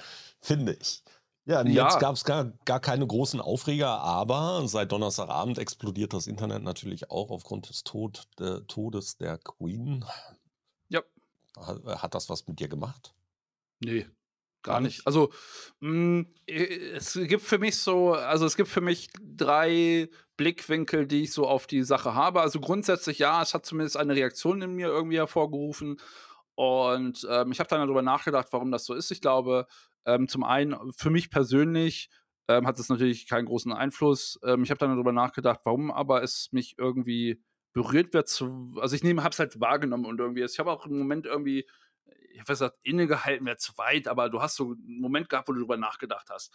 Finde ich. Ja, jetzt ja. gab es gar, gar keine großen Aufreger, aber seit Donnerstagabend explodiert das Internet natürlich auch aufgrund des Tod, der Todes der Queen. Ja. Hat, hat das was mit dir gemacht? Nee, Gar nicht. Also, mh, hm, es gibt für mich so, also es gibt für mich drei Blickwinkel, die ich so auf die Sache habe. Also grundsätzlich ja, es hat zumindest eine Reaktion in mir irgendwie hervorgerufen. Und ähm, ich habe dann darüber nachgedacht, warum das so ist. Ich glaube, ähm, zum einen für mich persönlich ähm, hat es natürlich keinen großen Einfluss. Ähm, ich habe dann darüber nachgedacht, warum aber es mich irgendwie berührt wird. Zu, also ich habe es halt wahrgenommen und irgendwie, ich habe auch im Moment irgendwie, ich weiß nicht, innegehalten wäre zu weit, aber du hast so einen Moment gehabt, wo du darüber nachgedacht hast.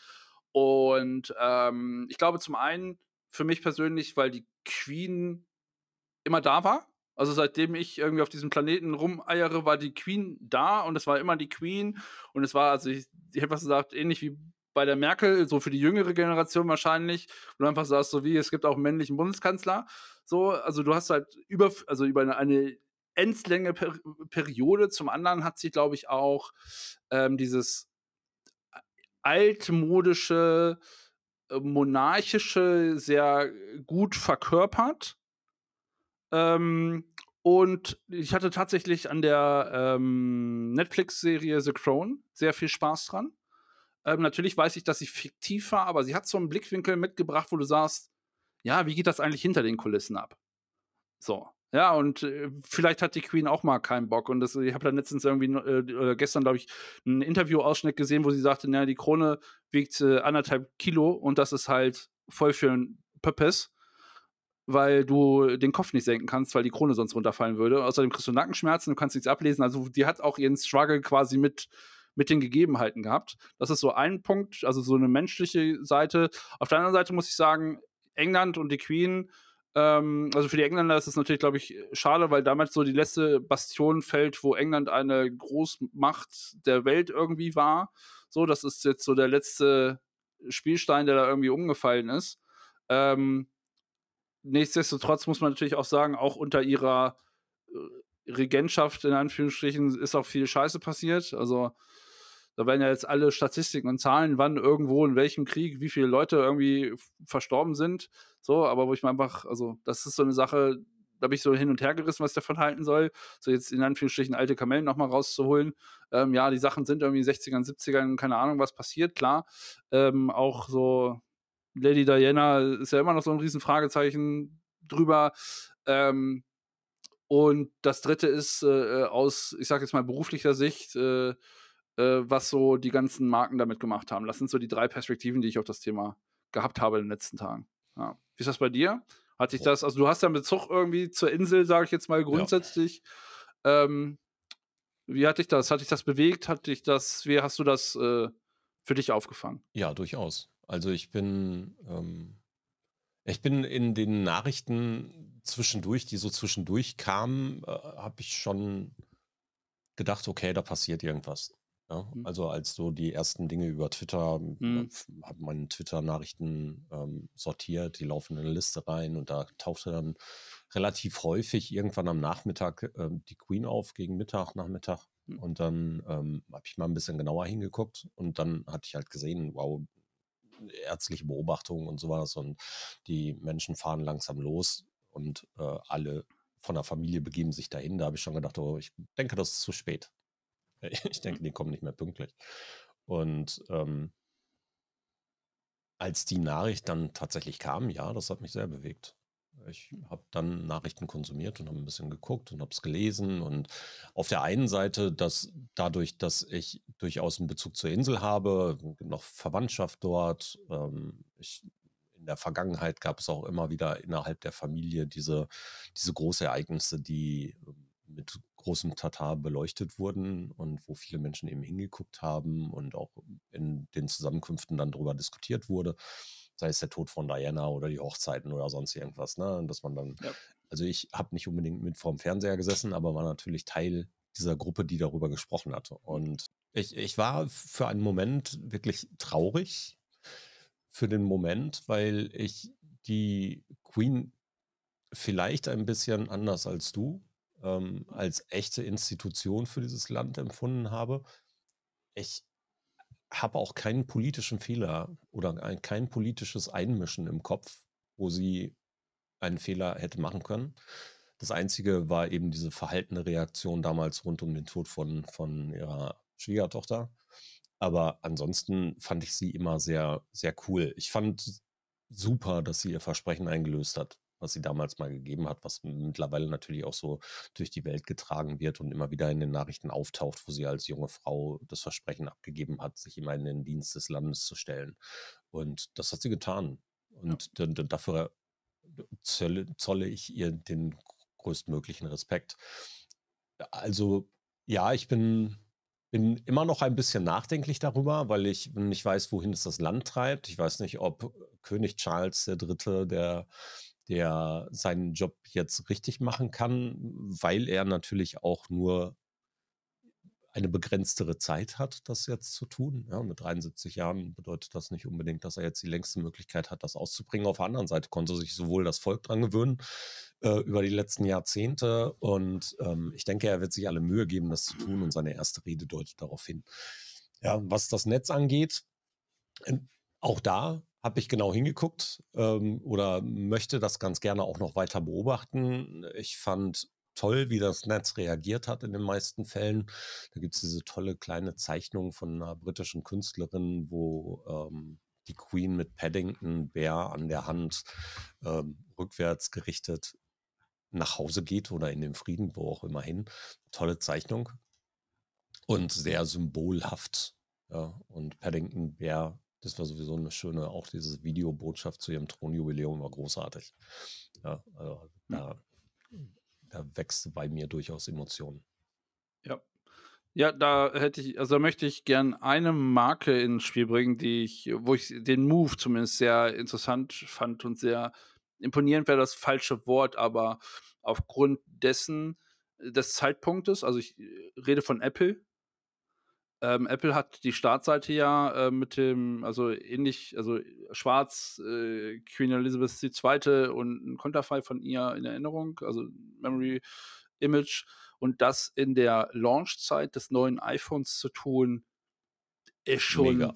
Und ähm, ich glaube zum einen für mich persönlich, weil die Queen immer da war. Also seitdem ich irgendwie auf diesem Planeten rumeiere, war die Queen da und es war immer die Queen. Und es war, also ich, ich habe was gesagt, ähnlich wie bei der Merkel, so für die jüngere Generation wahrscheinlich, wo du einfach sagst, so wie es gibt auch männlichen Bundeskanzler. So, also du hast halt über, also über eine, eine endslänge per Periode. Zum anderen hat sie, glaube ich, auch ähm, dieses altmodische, äh, monarchische sehr gut verkörpert. Ähm, und ich hatte tatsächlich an der ähm, Netflix-Serie The Crown sehr viel Spaß dran. Ähm, natürlich weiß ich, dass sie fiktiv war, aber sie hat so einen Blickwinkel mitgebracht, wo du sagst, ja, wie geht das eigentlich hinter den Kulissen ab? So. Ja, und äh, vielleicht hat die Queen auch mal keinen Bock. Und das, ich habe dann letztens irgendwie, äh, gestern, glaube ich, einen Interview-Ausschnitt gesehen, wo sie sagte, naja, die Krone wiegt äh, anderthalb Kilo und das ist halt voll für ein Purpose, weil du den Kopf nicht senken kannst, weil die Krone sonst runterfallen würde. Außerdem kriegst du Nackenschmerzen, du kannst nichts ablesen. Also die hat auch ihren Struggle quasi mit mit den Gegebenheiten gehabt. Das ist so ein Punkt, also so eine menschliche Seite. Auf der anderen Seite muss ich sagen, England und die Queen, ähm, also für die Engländer ist es natürlich, glaube ich, schade, weil damals so die letzte Bastion fällt, wo England eine Großmacht der Welt irgendwie war. So, das ist jetzt so der letzte Spielstein, der da irgendwie umgefallen ist. Ähm, nichtsdestotrotz muss man natürlich auch sagen, auch unter ihrer äh, Regentschaft in Anführungsstrichen ist auch viel Scheiße passiert. Also da werden ja jetzt alle Statistiken und Zahlen, wann irgendwo in welchem Krieg wie viele Leute irgendwie verstorben sind. So, aber wo ich mir einfach, also das ist so eine Sache, da bin ich so hin und her gerissen, was ich davon halten soll. So jetzt in Anführungsstrichen alte Kamellen nochmal rauszuholen. Ähm, ja, die Sachen sind irgendwie in den 60ern, 70ern, keine Ahnung, was passiert, klar. Ähm, auch so Lady Diana ist ja immer noch so ein riesen Fragezeichen drüber. Ähm, und das dritte ist äh, aus, ich sag jetzt mal, beruflicher Sicht, äh, äh, was so die ganzen Marken damit gemacht haben. Das sind so die drei Perspektiven, die ich auf das Thema gehabt habe in den letzten Tagen. Ja. Wie ist das bei dir? Hat sich das, also du hast ja einen Bezug irgendwie zur Insel, sage ich jetzt mal grundsätzlich. Ja. Ähm, wie hat dich das? Hat dich das bewegt? Hat dich das, wie hast du das äh, für dich aufgefangen? Ja, durchaus. Also ich bin, ähm, ich bin in den Nachrichten zwischendurch, die so zwischendurch kamen, äh, habe ich schon gedacht, okay, da passiert irgendwas. Ja, mhm. also als so die ersten Dinge über Twitter, mhm. habe meine Twitter-Nachrichten ähm, sortiert, die laufen in eine Liste rein und da tauchte dann relativ häufig irgendwann am Nachmittag ähm, die Queen auf, gegen Mittag, Nachmittag. Mhm. Und dann ähm, habe ich mal ein bisschen genauer hingeguckt und dann hatte ich halt gesehen, wow, ärztliche Beobachtungen und sowas und die Menschen fahren langsam los und äh, alle von der Familie begeben sich dahin. Da habe ich schon gedacht, oh, ich denke, das ist zu spät. Ich denke, die kommen nicht mehr pünktlich. Und ähm, als die Nachricht dann tatsächlich kam, ja, das hat mich sehr bewegt. Ich habe dann Nachrichten konsumiert und habe ein bisschen geguckt und habe es gelesen. Und auf der einen Seite, dass dadurch, dass ich durchaus einen Bezug zur Insel habe, noch Verwandtschaft dort. Ähm, ich, in der Vergangenheit gab es auch immer wieder innerhalb der Familie diese, diese Großereignisse, die ähm, mit großem Tatar beleuchtet wurden und wo viele Menschen eben hingeguckt haben und auch in den Zusammenkünften dann darüber diskutiert wurde, sei es der Tod von Diana oder die Hochzeiten oder sonst irgendwas, ne? Dass man dann, ja. also ich habe nicht unbedingt mit vorm Fernseher gesessen, aber war natürlich Teil dieser Gruppe, die darüber gesprochen hatte. Und ich, ich war für einen Moment wirklich traurig für den Moment, weil ich die Queen vielleicht ein bisschen anders als du ähm, als echte Institution für dieses Land empfunden habe. Ich habe auch keinen politischen Fehler oder ein, kein politisches Einmischen im Kopf, wo sie einen Fehler hätte machen können. Das Einzige war eben diese verhaltene Reaktion damals rund um den Tod von, von ihrer Schwiegertochter. Aber ansonsten fand ich sie immer sehr, sehr cool. Ich fand super, dass sie ihr Versprechen eingelöst hat. Was sie damals mal gegeben hat, was mittlerweile natürlich auch so durch die Welt getragen wird und immer wieder in den Nachrichten auftaucht, wo sie als junge Frau das Versprechen abgegeben hat, sich immer in den Dienst des Landes zu stellen. Und das hat sie getan. Und ja. dafür zolle, zolle ich ihr den größtmöglichen Respekt. Also ja, ich bin bin immer noch ein bisschen nachdenklich darüber, weil ich nicht weiß, wohin es das Land treibt. Ich weiß nicht, ob König Charles III., der, der seinen Job jetzt richtig machen kann, weil er natürlich auch nur eine begrenztere Zeit hat, das jetzt zu tun. Ja, mit 73 Jahren bedeutet das nicht unbedingt, dass er jetzt die längste Möglichkeit hat, das auszubringen. Auf der anderen Seite konnte sich sowohl das Volk dran gewöhnen äh, über die letzten Jahrzehnte und ähm, ich denke, er wird sich alle Mühe geben, das zu tun und seine erste Rede deutet darauf hin. Ja, was das Netz angeht, äh, auch da habe ich genau hingeguckt ähm, oder möchte das ganz gerne auch noch weiter beobachten. Ich fand toll, wie das Netz reagiert hat in den meisten Fällen. Da gibt es diese tolle kleine Zeichnung von einer britischen Künstlerin, wo ähm, die Queen mit Paddington Bär an der Hand ähm, rückwärts gerichtet nach Hause geht oder in den Frieden, wo auch immer hin. Tolle Zeichnung und sehr symbolhaft. Ja. Und Paddington Bär, das war sowieso eine schöne, auch diese Videobotschaft zu ihrem Thronjubiläum war großartig. Ja, also hm. da da wächst bei mir durchaus Emotionen. Ja. Ja, da hätte ich, also da möchte ich gern eine Marke ins Spiel bringen, die ich, wo ich den Move zumindest sehr interessant fand und sehr imponierend wäre das falsche Wort, aber aufgrund dessen, äh, des Zeitpunktes, also ich äh, rede von Apple, ähm, Apple hat die Startseite ja äh, mit dem, also ähnlich, also schwarz, äh, Queen Elizabeth II. und ein Konterfei von ihr in Erinnerung, also Memory Image. Und das in der Launchzeit des neuen iPhones zu tun, ist schon, Mega.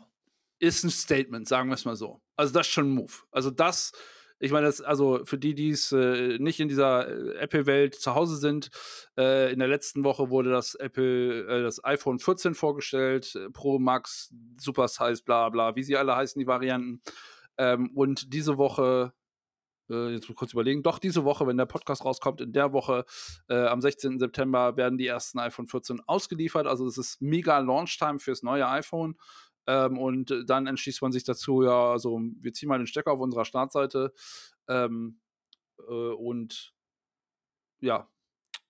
ist ein Statement, sagen wir es mal so. Also das ist schon ein Move. Also das ich meine, das, also für die, die es äh, nicht in dieser äh, Apple-Welt zu Hause sind, äh, in der letzten Woche wurde das Apple, äh, das iPhone 14 vorgestellt, äh, Pro Max, Super Size, bla bla, wie sie alle heißen, die Varianten. Ähm, und diese Woche, äh, jetzt muss kurz überlegen, doch diese Woche, wenn der Podcast rauskommt, in der Woche am 16. September werden die ersten iPhone 14 ausgeliefert. Also es ist mega Launch-Time fürs neue iPhone. Ähm, und dann entschließt man sich dazu, ja, also wir ziehen mal den Stecker auf unserer Startseite ähm, äh, und ja,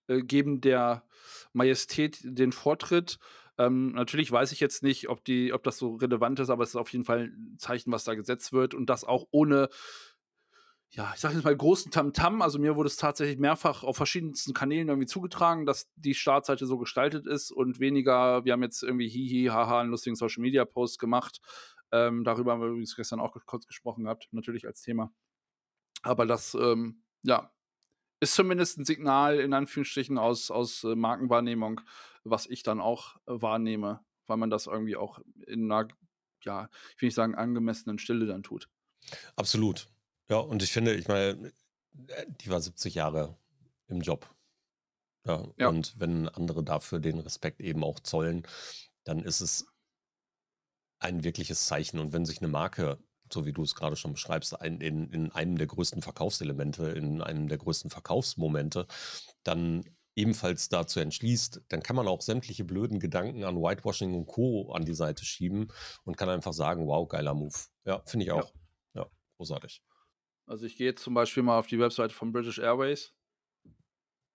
äh, geben der Majestät den Vortritt. Ähm, natürlich weiß ich jetzt nicht, ob, die, ob das so relevant ist, aber es ist auf jeden Fall ein Zeichen, was da gesetzt wird und das auch ohne ja, ich sage jetzt mal großen Tamtam. -Tam. Also mir wurde es tatsächlich mehrfach auf verschiedensten Kanälen irgendwie zugetragen, dass die Startseite so gestaltet ist und weniger, wir haben jetzt irgendwie hihi, haha, einen lustigen Social Media Post gemacht. Ähm, darüber haben wir übrigens gestern auch kurz gesprochen gehabt, natürlich als Thema. Aber das, ähm, ja, ist zumindest ein Signal in Anführungsstrichen aus, aus äh, Markenwahrnehmung, was ich dann auch äh, wahrnehme, weil man das irgendwie auch in einer, ja, ich will nicht sagen, angemessenen Stille dann tut. Absolut. Ja, und ich finde, ich meine, äh, die war 70 Jahre im Job. Ja, ja. Und wenn andere dafür den Respekt eben auch zollen, dann ist es ein wirkliches Zeichen. Und wenn sich eine Marke, so wie du es gerade schon beschreibst, ein, in, in einem der größten Verkaufselemente, in einem der größten Verkaufsmomente, dann ebenfalls dazu entschließt, dann kann man auch sämtliche blöden Gedanken an Whitewashing und Co. an die Seite schieben und kann einfach sagen, wow, geiler Move. Ja, finde ich auch. Ja. ja, großartig. Also ich gehe zum Beispiel mal auf die Webseite von British Airways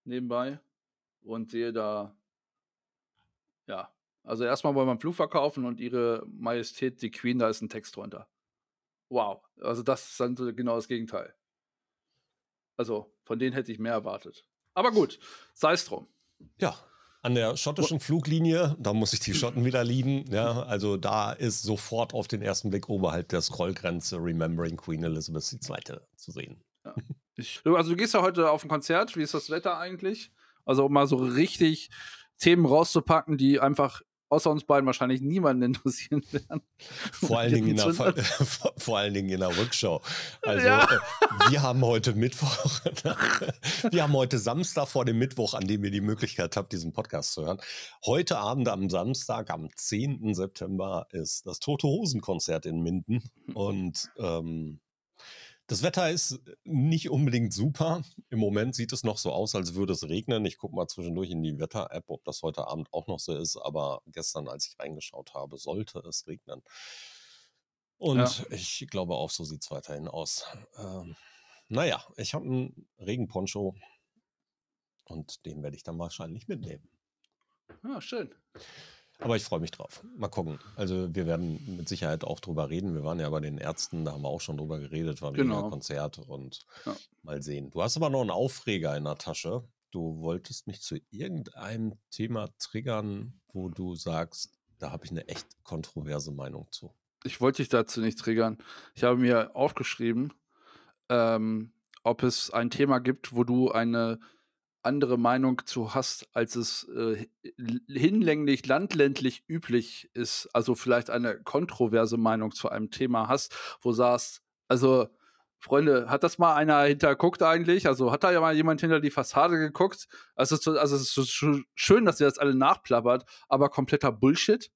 nebenbei und sehe da, ja, also erstmal wollen wir einen Flug verkaufen und ihre Majestät, die Queen, da ist ein Text drunter. Wow, also das ist dann genau das Gegenteil. Also von denen hätte ich mehr erwartet. Aber gut, sei es drum. Ja, an der schottischen Fluglinie, da muss ich die Schotten wieder lieben. Ja, also da ist sofort auf den ersten Blick oberhalb der Scrollgrenze Remembering Queen Elizabeth II. zu sehen. Ja. Ich, also du gehst ja heute auf ein Konzert. Wie ist das Wetter eigentlich? Also um mal so richtig Themen rauszupacken, die einfach außer uns beiden wahrscheinlich niemanden interessieren werden. Vor allen, Dingen in der, vor, vor allen Dingen in der Rückschau. Also ja. Äh, wir haben heute Mittwoch, wir haben heute Samstag vor dem Mittwoch, an dem ihr die Möglichkeit habt, diesen Podcast zu hören. Heute Abend am Samstag, am 10. September, ist das Tote Hosen Konzert in Minden. Und ähm, Das Wetter ist nicht unbedingt super. Im Moment sieht es noch so aus, als würde es regnen. Ich gucke mal zwischendurch in die Wetter-App, ob das heute Abend auch noch so ist. Aber gestern, als ich reingeschaut habe, sollte es regnen. Und ja. ich glaube auch, so sieht es weiterhin aus. Ähm, naja, ich habe einen Regenponcho und den werde ich dann wahrscheinlich mitnehmen. Ja, ah, schön. Aber ich freue mich drauf. Mal gucken. Also wir werden mit Sicherheit auch drüber reden. Wir waren ja bei den Ärzten, da haben wir auch schon drüber geredet, war genau. ein Konzert und ja. mal sehen. Du hast aber noch einen Aufreger in der Tasche. Du wolltest mich zu irgendeinem Thema triggern, wo du sagst, da habe ich eine echt kontroverse Meinung zu. Ich wollte dich dazu nicht triggern. Ich habe mir aufgeschrieben, ähm, ob es ein Thema gibt, wo du eine andere Meinung zu hast, als es äh, hinlänglich landländlich üblich ist, also vielleicht eine kontroverse Meinung zu einem Thema hast, wo sagst, also Freunde, hat das mal einer hinterguckt eigentlich? Also hat da ja mal jemand hinter die Fassade geguckt? Also, also es ist so schön, dass ihr das alle nachplappert, aber kompletter Bullshit.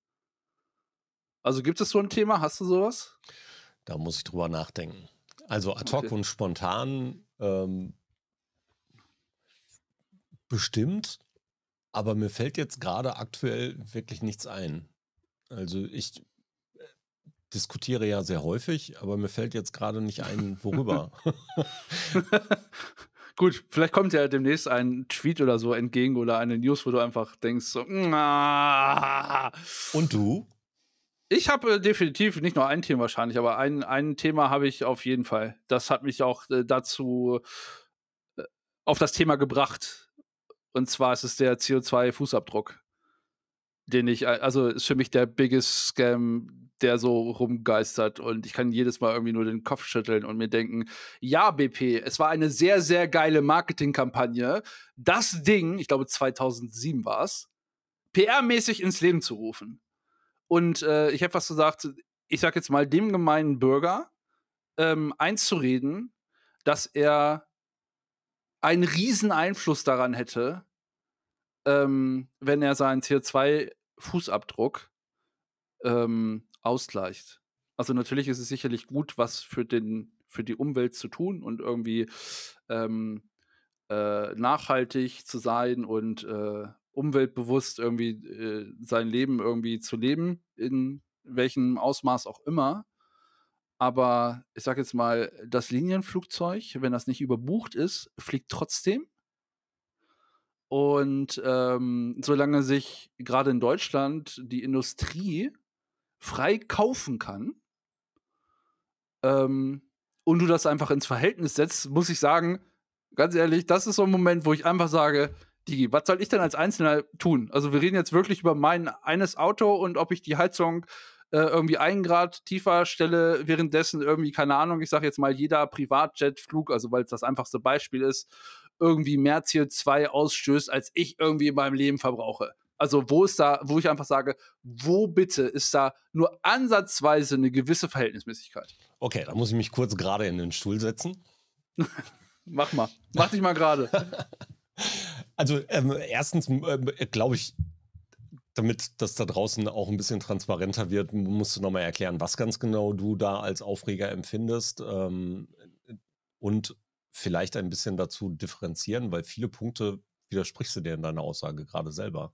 Also gibt es so ein Thema? Hast du sowas? Da muss ich drüber nachdenken. Also ad hoc okay. und spontan ähm, Bestimmt, aber mir fällt jetzt gerade aktuell wirklich nichts ein. Also ich äh, diskutiere ja sehr häufig, aber mir fällt jetzt gerade nicht ein, worüber. Gut, vielleicht kommt ja demnächst ein Tweet oder so entgegen oder eine News, wo du einfach denkst so. Aah. Und du? Ich habe äh, definitiv nicht nur ein Thema wahrscheinlich, aber ein, ein Thema habe ich auf jeden Fall. Das hat mich auch äh, dazu äh, auf das Thema gebracht, und zwar ist es der CO2-Fußabdruck, den ich, also ist für mich der biggest Scam, der so rumgeistert. Und ich kann jedes Mal irgendwie nur den Kopf schütteln und mir denken, ja, BP, es war eine sehr, sehr geile Marketingkampagne, das Ding, ich glaube 2007 war es, PR-mäßig ins Leben zu rufen. Und äh, ich habe was gesagt, ich sag jetzt mal, dem gemeinen Bürger ähm, einzureden, dass er einen riesen Einfluss daran hätte, ähm, wenn er seinen CO2-Fußabdruck ähm, ausgleicht. Also natürlich ist es sicherlich gut, was für, den, für die Umwelt zu tun und irgendwie ähm, äh, nachhaltig zu sein und äh, umweltbewusst irgendwie äh, sein Leben irgendwie zu leben, in welchem Ausmaß auch immer. Aber ich sage jetzt mal, das Linienflugzeug, wenn das nicht überbucht ist, fliegt trotzdem. Und ähm, solange sich gerade in Deutschland die Industrie frei kaufen kann ähm, und du das einfach ins Verhältnis setzt, muss ich sagen, ganz ehrlich, das ist so ein Moment, wo ich einfach sage, Digi, was soll ich denn als Einzelner tun? Also wir reden jetzt wirklich über mein eines Auto und ob ich die Heizung äh, irgendwie einen Grad tiefer stelle, währenddessen irgendwie, keine Ahnung, ich sage jetzt mal, jeder Privatjetflug, also weil es das einfachste Beispiel ist, irgendwie mehr CO2 ausstößt, als ich irgendwie in meinem Leben verbrauche. Also wo ist da, wo ich einfach sage, wo bitte ist da nur ansatzweise eine gewisse Verhältnismäßigkeit? Okay, da muss ich mich kurz gerade in den Stuhl setzen. Mach mal. Mach dich mal gerade. Also ähm, erstens äh, glaube ich, damit das da draußen auch ein bisschen transparenter wird, musst du nochmal erklären, was ganz genau du da als Aufreger empfindest ähm, und vielleicht ein bisschen dazu differenzieren, weil viele Punkte widersprichst du dir in deiner Aussage gerade selber.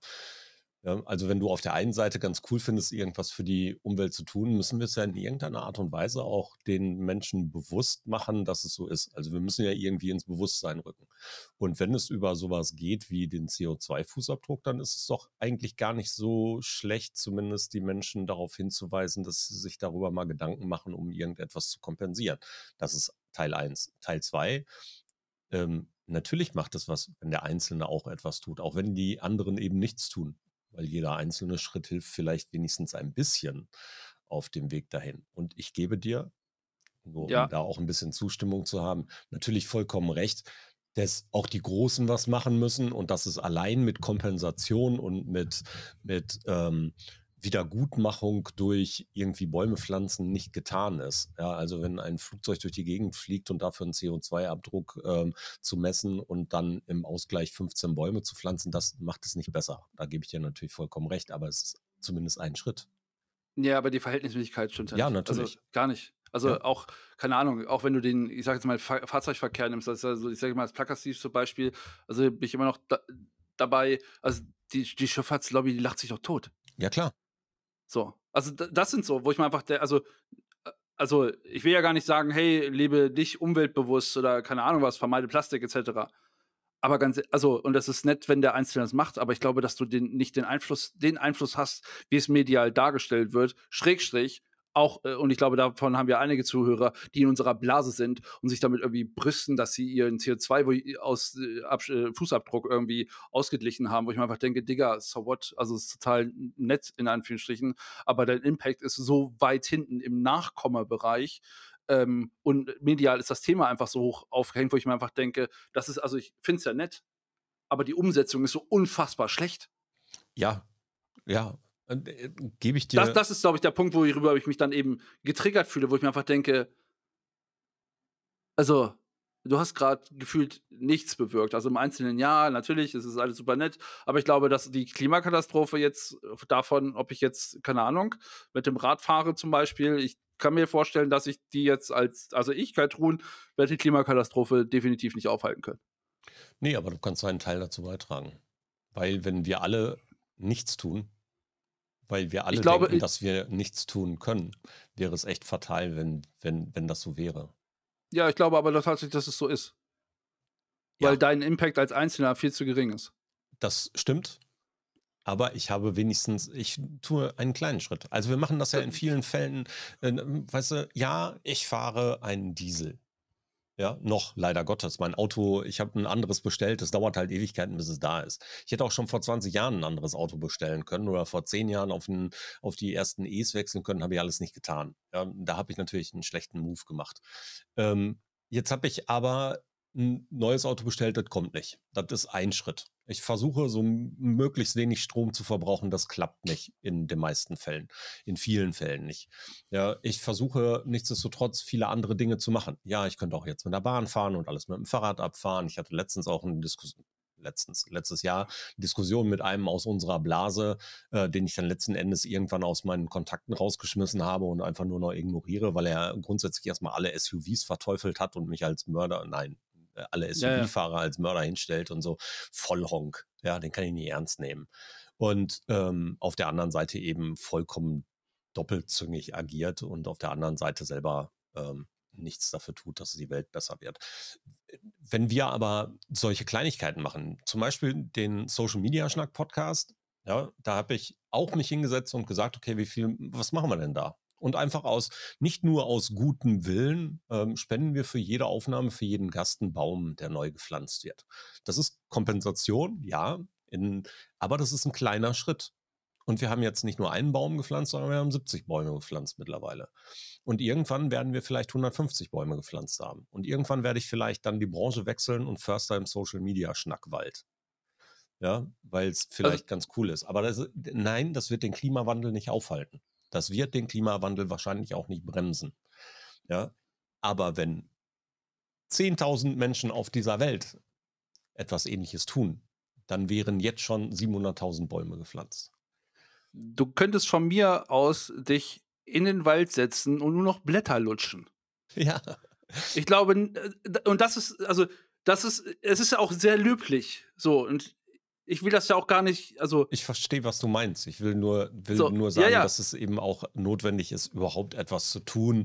Ja, also wenn du auf der einen Seite ganz cool findest, irgendwas für die Umwelt zu tun, müssen wir es ja in irgendeiner Art und Weise auch den Menschen bewusst machen, dass es so ist. Also wir müssen ja irgendwie ins Bewusstsein rücken. Und wenn es über sowas geht wie den CO2-Fußabdruck, dann ist es doch eigentlich gar nicht so schlecht, zumindest die Menschen darauf hinzuweisen, dass sie sich darüber mal Gedanken machen, um irgendetwas zu kompensieren. Das ist Teil 1. Teil 2. Ähm, natürlich macht es was, wenn der Einzelne auch etwas tut, auch wenn die anderen eben nichts tun weil jeder einzelne Schritt hilft vielleicht wenigstens ein bisschen auf dem Weg dahin. Und ich gebe dir, nur ja. um da auch ein bisschen Zustimmung zu haben, natürlich vollkommen recht, dass auch die Großen was machen müssen und dass es allein mit Kompensation und mit, mit ähm, Wiedergutmachung durch irgendwie Bäume pflanzen nicht getan ist. Ja, also wenn ein Flugzeug durch die Gegend fliegt und dafür einen CO2-Abdruck ähm, zu messen und dann im Ausgleich 15 Bäume zu pflanzen, das macht es nicht besser. Da gebe ich dir natürlich vollkommen recht, aber es ist zumindest ein Schritt. Ja, aber die Verhältnismäßigkeit stimmt ja, ja nicht. natürlich. Also gar nicht. Also Ja. auch, keine Ahnung, auch wenn du den, ich sage jetzt mal, Fahr Fahrzeugverkehr nimmst, also also ich sage mal, das Plakativ zum Beispiel, also bin ich immer noch da, dabei, also die, die Schifffahrtslobby, die lacht sich doch tot. Ja, klar. So. Also das sind so, wo ich mir einfach, der, also, äh, also ich will ja gar nicht sagen, hey, lebe dich umweltbewusst oder keine Ahnung was, vermeide Plastik etc. Aber ganz, also, und das ist nett, wenn der Einzelne das macht, aber ich glaube, dass du den, nicht den Einfluss, den Einfluss hast, wie es medial dargestellt wird, Schrägstrich, auch, äh, und ich glaube, davon haben wir einige Zuhörer, die in unserer Blase sind und sich damit irgendwie brüsten, dass sie ihren CO2 wo- aus äh, äh, Fußabdruck irgendwie ausgeglichen haben, wo ich mir einfach denke, Digga, so what? Also es ist total nett in Anführungsstrichen, aber dein Impact ist so weit hinten im Nachkommerbereich. Ähm, und medial ist das Thema einfach so hoch aufgehängt, wo ich mir einfach denke, das ist, also ich finde es ja nett, aber die Umsetzung ist so unfassbar schlecht. Ja, ja. Äh, Gebe ich dir. Das, das ist, glaube ich, der Punkt, worüber ich mich dann eben getriggert fühle, wo ich mir einfach denke, also, du hast gerade gefühlt nichts bewirkt. Also im einzelnen Jahr, natürlich, es ist alles super nett, aber ich glaube, dass die Klimakatastrophe jetzt äh, davon, ob ich jetzt, keine Ahnung, mit dem Rad fahre zum Beispiel, ich kann mir vorstellen, dass ich die jetzt als, also ich, Kaltrun, werde die Klimakatastrophe definitiv nicht aufhalten können. Nee, aber du kannst einen Teil dazu beitragen. Weil wenn wir alle nichts tun, weil wir alle glaube, denken, dass wir nichts tun können, wäre es echt fatal, wenn, wenn, wenn das so wäre. Ja, ich glaube aber tatsächlich, dass es so ist. Ja. Weil dein Impact als Einzelner viel zu gering ist. Das stimmt. Aber ich habe wenigstens, ich tue einen kleinen Schritt. Also wir machen das ja in vielen Fällen, äh, weißt du, ja, ich fahre einen Diesel. Ja, noch leider Gottes. Mein Auto, ich habe ein anderes bestellt. Es dauert halt Ewigkeiten, bis es da ist. Ich hätte auch schon vor 20 Jahren ein anderes Auto bestellen können oder vor 10 Jahren auf, ein, auf die ersten E's wechseln können, habe ich alles nicht getan. Ja, da habe ich natürlich einen schlechten Move gemacht. Ähm, jetzt habe ich aber ein neues Auto bestellt, das kommt nicht. Das ist ein Schritt. Ich versuche so möglichst wenig Strom zu verbrauchen. Das klappt nicht in den meisten Fällen, in vielen Fällen nicht. Ja, ich versuche nichtsdestotrotz viele andere Dinge zu machen. Ja, ich könnte auch jetzt mit der Bahn fahren und alles mit dem Fahrrad abfahren. Ich hatte letztens auch eine Diskussion, letztens, letztes Jahr Diskussion mit einem aus unserer Blase, äh, den ich dann letzten Endes irgendwann aus meinen Kontakten rausgeschmissen habe und einfach nur noch ignoriere, weil er grundsätzlich erstmal alle SUVs verteufelt hat und mich als Mörder, nein, äh, alle Ja, ja. SUV-Fahrer als Mörder hinstellt und so. Vollhonk. Ja, den kann ich nie ernst nehmen. Und ähm, auf der anderen Seite eben vollkommen doppelzüngig agiert und auf der anderen Seite selber ähm, nichts dafür tut, dass die Welt besser wird. Wenn wir aber solche Kleinigkeiten machen, zum Beispiel den Social Media Schnack Podcast, ja, da habe ich auch mich hingesetzt und gesagt, okay, wie viel, was machen wir denn da? Und einfach aus, nicht nur aus gutem Willen, ähm, spenden wir für jede Aufnahme, für jeden Gast einen Baum, der neu gepflanzt wird. Das ist Kompensation, ja, in, aber das ist ein kleiner Schritt. Und wir haben jetzt nicht nur einen Baum gepflanzt, sondern wir haben 70 Bäume gepflanzt mittlerweile. Und irgendwann werden wir vielleicht 150 Bäume gepflanzt haben. Und irgendwann werde ich vielleicht dann die Branche wechseln und Förster im Social Media Schnackwald. Ja, weil es vielleicht ganz cool ist. Aber das, nein, das wird den Klimawandel nicht aufhalten. Das wird den Klimawandel wahrscheinlich auch nicht bremsen. Ja, aber wenn 10.000 Menschen auf dieser Welt etwas Ähnliches tun, dann wären jetzt schon 700.000 Bäume gepflanzt. Du könntest von mir aus dich in den Wald setzen und nur noch Blätter lutschen. Ja, Ich glaube, äh, und das ist, also, das ist, es ist ja auch sehr löblich. So, und ich will das ja auch gar nicht, also, ich verstehe, was du meinst. Ich will nur, will So, nur ja, sagen, ja. dass es eben auch notwendig ist, überhaupt etwas zu tun.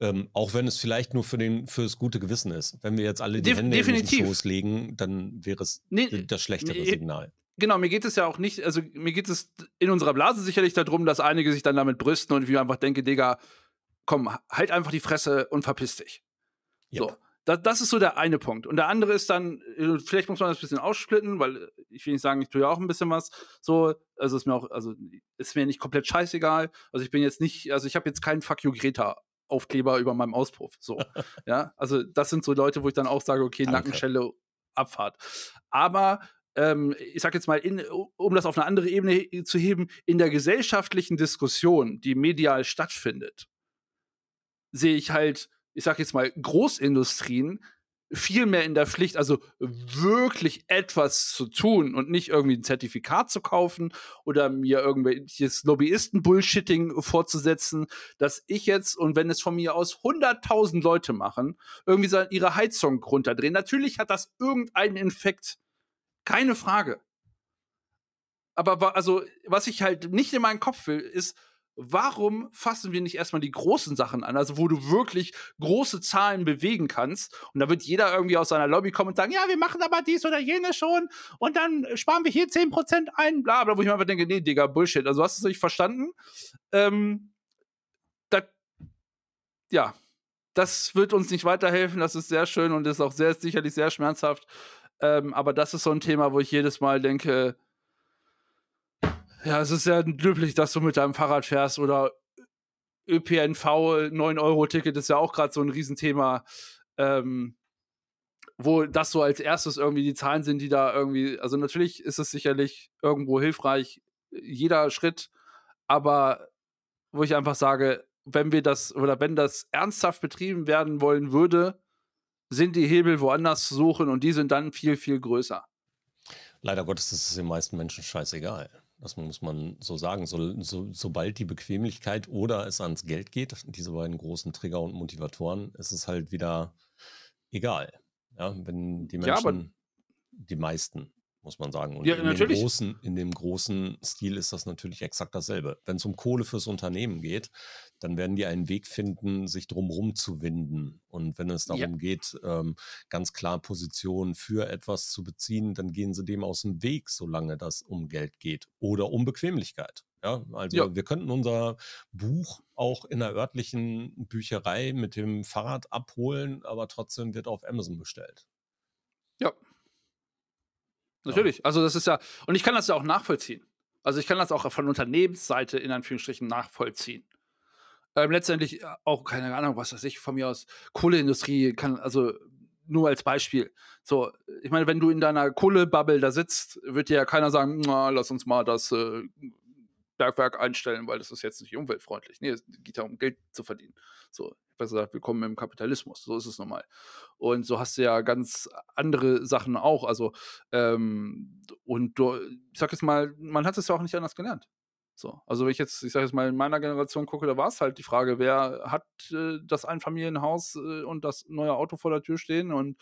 Ähm, auch wenn es vielleicht nur für, den, für das gute Gewissen ist. Wenn wir jetzt alle die Def- Hände in definitiv. den Schoß legen, dann wäre es nee, das schlechtere nee, Signal. genau, mir geht es ja auch nicht, also, mir geht es in unserer Blase sicherlich darum, dass einige sich dann damit brüsten und ich mir einfach denke, Digga, komm, halt einfach die Fresse und verpiss dich. So. Das, das ist so der eine Punkt. Und der andere ist dann, äh, vielleicht muss man das ein bisschen aussplitten, weil äh, ich will nicht sagen, ich tue ja auch ein bisschen was. So, also ist mir auch, also ist mir nicht komplett scheißegal. Also ich bin jetzt nicht, also ich habe jetzt keinen Fuck you Greta Aufkleber über meinem Auspuff. So, ja. Also das sind so Leute, wo ich dann auch sage, okay, Danke. Nackenschelle, Abfahrt. Aber ähm, ich sag jetzt mal, in, um das auf eine andere Ebene zu heben, in der gesellschaftlichen Diskussion, die medial stattfindet, sehe ich halt, ich sag jetzt mal, Großindustrien viel mehr in der Pflicht, also wirklich etwas zu tun und nicht irgendwie ein Zertifikat zu kaufen oder mir irgendwelches Lobbyisten-Bullshitting vorzusetzen, dass ich jetzt, und wenn es von mir aus 100.000 Leute machen, irgendwie so ihre Heizung runterdrehen. Natürlich hat das irgendeinen Infekt. Keine Frage. Aber also, was ich halt nicht in meinen Kopf will, ist, warum fassen wir nicht erstmal die großen Sachen an, also wo du wirklich große Zahlen bewegen kannst? Und da wird jeder irgendwie aus seiner Lobby kommen und sagen, ja, wir machen aber dies oder jenes schon und dann sparen wir hier 10% ein, bla bla, wo ich mir einfach denke, nee, Digga, Bullshit, also hast du es nicht verstanden? Ähm, das, ja, das wird uns nicht weiterhelfen, das ist sehr schön und ist auch sehr, sicherlich sehr schmerzhaft, ähm, aber das ist so ein Thema, wo ich jedes Mal denke, ja, es ist ja löblich, dass du mit deinem Fahrrad fährst oder ÖPNV, 9-Euro-Ticket ist ja auch gerade so ein Riesenthema, ähm, wo das so als erstes irgendwie die Zahlen sind, die da irgendwie, also natürlich ist es sicherlich irgendwo hilfreich, jeder Schritt, aber wo ich einfach sage, wenn wir das oder wenn das ernsthaft betrieben werden wollen würde, sind die Hebel woanders zu suchen und die sind dann viel, viel größer. Leider Gottes ist es den meisten Menschen scheißegal. Das muss man so sagen. So, so, sobald die Bequemlichkeit oder es ans Geld geht, diese beiden großen Trigger und Motivatoren, ist es halt wieder egal. Ja, wenn die Menschen, ja, die meisten, muss man sagen. Und ja, in, natürlich. Dem großen, in dem großen Stil ist das natürlich exakt dasselbe. Wenn es um Kohle fürs Unternehmen geht, dann werden die einen Weg finden, sich drumherum zu winden. Und wenn es darum ja. geht, ähm, ganz klar Positionen für etwas zu beziehen, dann gehen sie dem aus dem Weg, solange das um Geld geht oder um Bequemlichkeit. Ja, also ja. wir könnten unser Buch auch in der örtlichen Bücherei mit dem Fahrrad abholen, aber trotzdem wird auf Amazon bestellt. Ja, Natürlich. Also das ist ja, und ich kann das ja auch nachvollziehen. Also ich kann das auch von Unternehmensseite in Anführungsstrichen nachvollziehen. Ähm, letztendlich äh, auch, keine Ahnung, was weiß ich, von mir aus, Kohleindustrie kann, also nur als Beispiel. So, ich meine, wenn du in deiner Kohlebubble da sitzt, wird dir ja keiner sagen, lass uns mal das äh, Bergwerk einstellen, weil das ist jetzt nicht umweltfreundlich. Nee, es geht ja um Geld zu verdienen. So, besser gesagt, willkommen im Kapitalismus. So ist es normal. Und so hast du ja ganz andere Sachen auch. Also, ähm, und du, ich sag jetzt mal, man hat es ja auch nicht anders gelernt. So, also wenn ich jetzt, ich sage jetzt mal, in meiner Generation gucke, da war es halt die Frage, wer hat äh, das Einfamilienhaus äh, und das neue Auto vor der Tür stehen und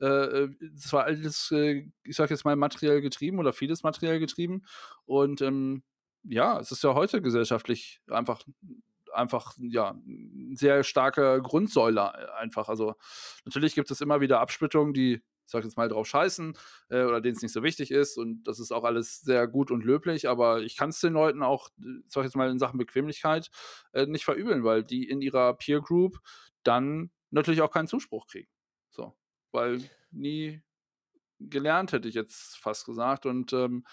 äh, äh das war alles, äh, ich sage jetzt mal, materiell getrieben oder vieles materiell getrieben und ähm, ja, es ist ja heute gesellschaftlich einfach einfach ja sehr starke Grundsäule äh, einfach. Also natürlich gibt es immer wieder Absplittungen, die ich sag jetzt mal drauf scheißen äh, oder denen es nicht so wichtig ist und das ist auch alles sehr gut und löblich, aber ich kann es den Leuten auch, äh, sag jetzt mal in Sachen Bequemlichkeit äh, nicht verübeln, weil die in ihrer Peer Group dann natürlich auch keinen Zuspruch kriegen. So, weil nie gelernt hätte ich jetzt fast gesagt und ähm,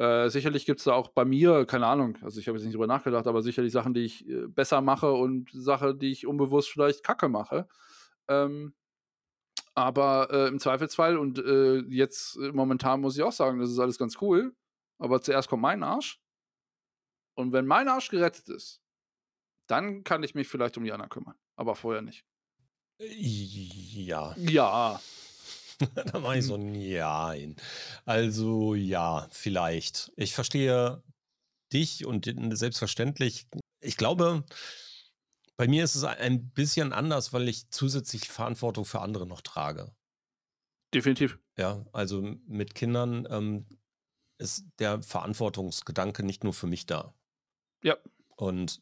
äh, sicherlich gibt es da auch bei mir, keine Ahnung, also ich habe jetzt nicht drüber nachgedacht, aber sicherlich Sachen, die ich äh, besser mache und Sachen, die ich unbewusst vielleicht kacke mache. Ähm, aber äh, im Zweifelsfall und äh, jetzt äh, momentan muss ich auch sagen, das ist alles ganz cool. Aber zuerst kommt mein Arsch. Und wenn mein Arsch gerettet ist, dann kann ich mich vielleicht um die anderen kümmern. Aber vorher nicht. Ja. Ja. da mache ich so ein Nein. Also ja, vielleicht. Ich verstehe dich und selbstverständlich. Ich glaube, bei mir ist es ein bisschen anders, weil ich zusätzlich Verantwortung für andere noch trage. Definitiv. Ja, also mit Kindern ähm, ist der Verantwortungsgedanke nicht nur für mich da. Ja. Und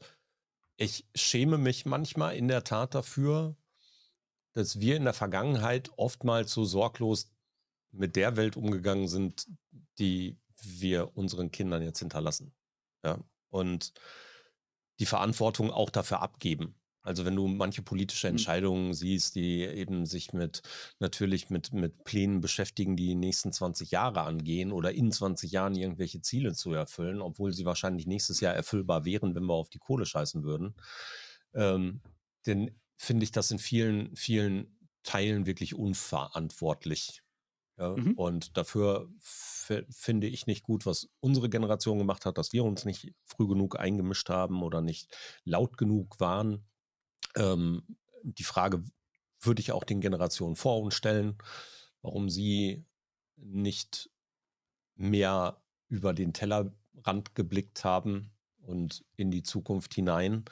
ich schäme mich manchmal in der Tat dafür, dass wir in der Vergangenheit oftmals so sorglos mit der Welt umgegangen sind, die wir unseren Kindern jetzt hinterlassen. Ja. Und die Verantwortung auch dafür abgeben. Also wenn du manche politische hm. Entscheidungen siehst, die eben sich mit natürlich mit, mit Plänen beschäftigen, die die nächsten 20 Jahre angehen oder in 20 Jahren irgendwelche Ziele zu erfüllen, obwohl sie wahrscheinlich nächstes Jahr erfüllbar wären, wenn wir auf die Kohle scheißen würden. Ähm, denn finde ich das in vielen, vielen Teilen wirklich unverantwortlich. Ja? Mhm. Und dafür finde ich nicht gut, was unsere Generation gemacht hat, dass wir uns nicht früh genug eingemischt haben oder nicht laut genug waren. Ähm, die Frage, würde ich auch den Generationen vor uns stellen, warum sie nicht mehr über den Tellerrand geblickt haben und in die Zukunft hinein.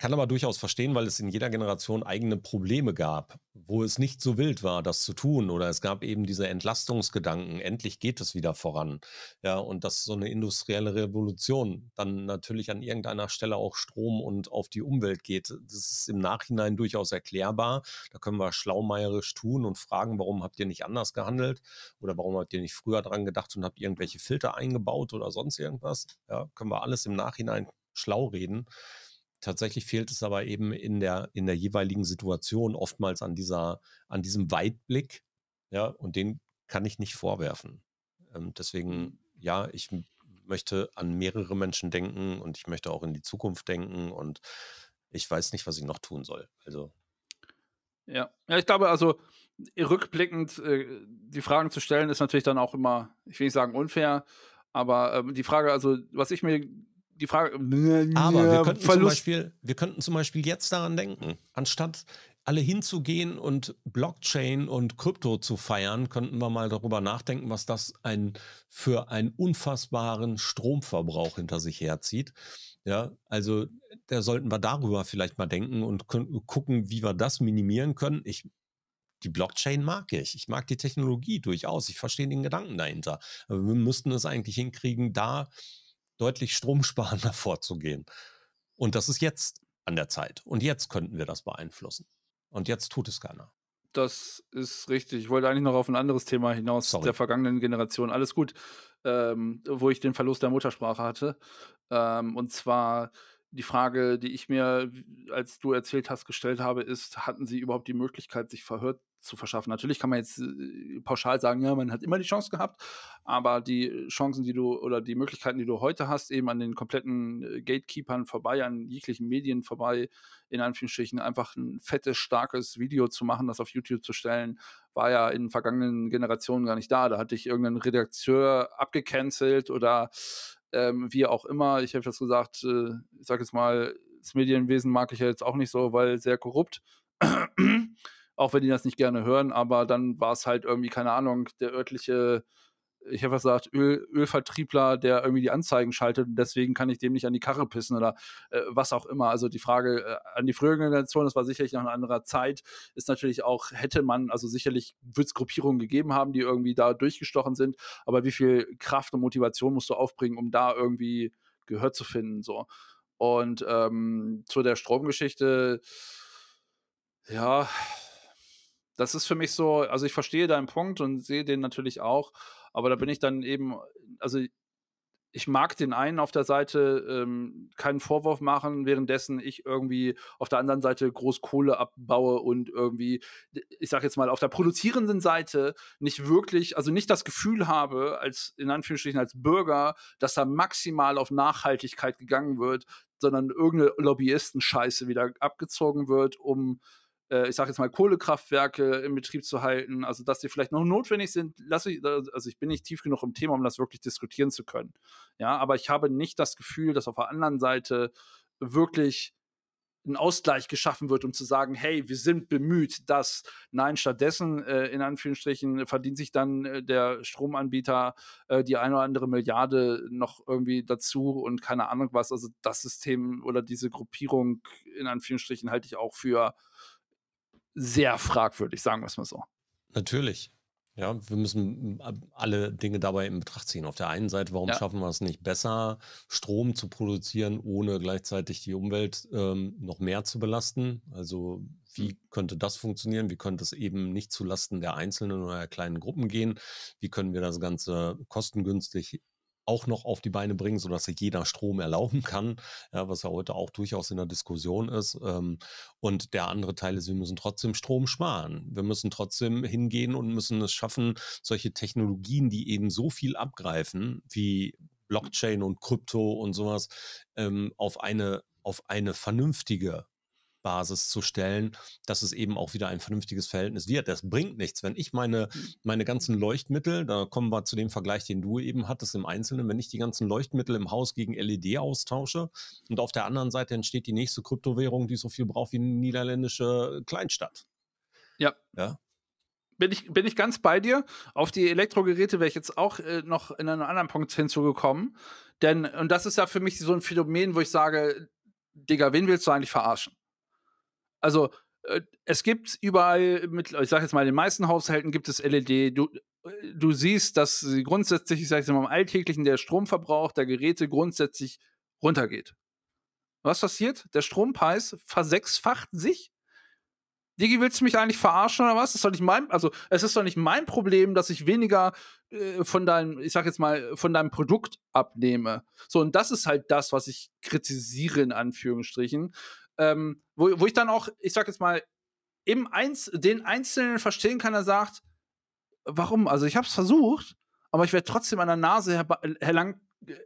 Kann aber durchaus verstehen, weil es in jeder Generation eigene Probleme gab, wo es nicht so wild war, das zu tun. Oder es gab eben diese Entlastungsgedanken, endlich geht es wieder voran. Ja, und dass so eine industrielle Revolution dann natürlich an irgendeiner Stelle auch Strom und auf die Umwelt geht. Das ist im Nachhinein durchaus erklärbar. Da können wir schlaumeierisch tun und fragen, warum habt ihr nicht anders gehandelt? Oder warum habt ihr nicht früher dran gedacht und habt irgendwelche Filter eingebaut oder sonst irgendwas? Ja, können wir alles im Nachhinein schlau reden. Tatsächlich fehlt es aber eben in der, in der jeweiligen Situation oftmals an dieser, an diesem Weitblick. Ja, und den kann ich nicht vorwerfen. Ähm, deswegen, mhm. ja, ich möchte an mehrere Menschen denken und ich möchte auch in die Zukunft denken und ich weiß nicht, was ich noch tun soll. Also. Ja, ja ich glaube, also rückblickend äh, die Fragen zu stellen, ist natürlich dann auch immer, ich will nicht sagen unfair, aber äh, die Frage, also was ich mir die Frage. Aber wir könnten, zum Beispiel, wir könnten zum Beispiel jetzt daran denken, anstatt alle hinzugehen und Blockchain und Krypto zu feiern, könnten wir mal darüber nachdenken, was das ein, für einen unfassbaren Stromverbrauch hinter sich herzieht. Ja, also da sollten wir darüber vielleicht mal denken und gucken, wie wir das minimieren können. Ich, die Blockchain mag ich. Ich mag die Technologie durchaus. Ich verstehe den Gedanken dahinter. Aber wir müssten es eigentlich hinkriegen, da deutlich stromsparender vorzugehen. Und das ist jetzt an der Zeit. Und jetzt könnten wir das beeinflussen. Und jetzt tut es keiner. Das ist richtig. Ich wollte eigentlich noch auf ein anderes Thema hinaus Sorry. der vergangenen Generation. Alles gut, ähm, wo ich den Verlust der Muttersprache hatte. Ähm, und zwar die Frage, die ich mir, als du erzählt hast, gestellt habe, ist, hatten sie überhaupt die Möglichkeit, sich verhört zu verschaffen. Natürlich kann man jetzt äh, pauschal sagen, ja, man hat immer die Chance gehabt, aber die Chancen, die du oder die Möglichkeiten, die du heute hast, eben an den kompletten äh, Gatekeepers vorbei, an jeglichen Medien vorbei, in Anführungsstrichen einfach ein fettes, starkes Video zu machen, das auf YouTube zu stellen, war ja in vergangenen Generationen gar nicht da. Da hatte ich irgendeinen Redakteur abgecancelt oder ähm, wie auch immer. Ich habe das gesagt, äh, ich sage jetzt mal, das Medienwesen mag ich ja jetzt auch nicht so, weil sehr korrupt auch wenn die das nicht gerne hören, aber dann war es halt irgendwie, keine Ahnung, der örtliche, ich habe gesagt, Öl, Ölvertriebler, der irgendwie die Anzeigen schaltet und deswegen kann ich dem nicht an die Karre pissen oder äh, was auch immer. Also die Frage äh, an die frühere Generation, das war sicherlich noch eine andere Zeit, ist natürlich auch, hätte man, also sicherlich wird es Gruppierungen gegeben haben, die irgendwie da durchgestochen sind, aber wie viel Kraft und Motivation musst du aufbringen, um da irgendwie Gehör zu finden, so. Und ähm, zu der Stromgeschichte, ja, das ist für mich so, also ich verstehe deinen Punkt und sehe den natürlich auch, aber da bin ich dann eben, also ich mag den einen auf der Seite ähm, keinen Vorwurf machen, währenddessen ich irgendwie auf der anderen Seite groß Kohle abbaue und irgendwie, ich sag jetzt mal, auf der produzierenden Seite nicht wirklich, also nicht das Gefühl habe, als in Anführungsstrichen als Bürger, dass da maximal auf Nachhaltigkeit gegangen wird, sondern irgendeine Lobbyisten-Scheiße wieder abgezogen wird, um äh, ich sage jetzt mal, Kohlekraftwerke in Betrieb zu halten, also dass die vielleicht noch notwendig sind, lasse ich, also ich bin nicht tief genug im Thema, um das wirklich diskutieren zu können. Ja, aber ich habe nicht das Gefühl, dass auf der anderen Seite wirklich ein Ausgleich geschaffen wird, um zu sagen, hey, wir sind bemüht, dass nein, stattdessen äh, in Anführungsstrichen verdient sich dann äh, der Stromanbieter äh, die eine oder andere Milliarde noch irgendwie dazu und keine Ahnung was. Also das System oder diese Gruppierung in Anführungsstrichen halte ich auch für sehr fragwürdig, sagen wir es mal so. Natürlich. Ja, wir müssen alle Dinge dabei in Betracht ziehen. Auf der einen Seite, warum ja. schaffen wir es nicht besser, Strom zu produzieren, ohne gleichzeitig die Umwelt ähm, noch mehr zu belasten? Also wie hm. könnte das funktionieren? Wie könnte es eben nicht zulasten der einzelnen oder der kleinen Gruppen gehen? Wie können wir das Ganze kostengünstig auch noch auf die Beine bringen, sodass sich jeder Strom erlauben kann, ja, was ja heute auch durchaus in der Diskussion ist. Ähm, und der andere Teil ist, wir müssen trotzdem Strom sparen. Wir müssen trotzdem hingehen und müssen es schaffen, solche Technologien, die eben so viel abgreifen, wie Blockchain und Krypto und sowas, ähm, auf eine auf eine vernünftige Basis zu stellen, dass es eben auch wieder ein vernünftiges Verhältnis wird. Das bringt nichts. Wenn ich meine, meine ganzen Leuchtmittel, da kommen wir zu dem Vergleich, den du eben hattest im Einzelnen, wenn ich die ganzen Leuchtmittel im Haus gegen LED austausche und auf der anderen Seite entsteht die nächste Kryptowährung, die so viel braucht wie eine niederländische Kleinstadt. Ja. Ja. Bin ich, bin ich ganz bei dir. Auf die Elektrogeräte wäre ich jetzt auch äh, noch in einem anderen Punkt hinzugekommen. Denn, und das ist ja für mich so ein Phänomen, wo ich sage, Digga, wen willst du eigentlich verarschen? Also, äh, es gibt überall, mit, ich sage jetzt mal, in den meisten Haushalten gibt es LED. Du, äh, du siehst, dass grundsätzlich, ich sage jetzt mal, im Alltäglichen der Stromverbrauch der Geräte grundsätzlich runtergeht. Was passiert? Der Strompreis versechsfacht sich. Digi, willst du mich eigentlich verarschen oder was? Das ist doch nicht mein, also es ist doch nicht mein Problem, dass ich weniger äh, von deinem, ich sag jetzt mal, von deinem Produkt abnehme. So, und das ist halt das, was ich kritisiere, in Anführungsstrichen ähm, wo, wo ich dann auch, ich sag jetzt mal, im Einz den Einzelnen verstehen kann, der sagt, warum? Also ich habe es versucht, aber ich werde trotzdem an der Nase herbe herlang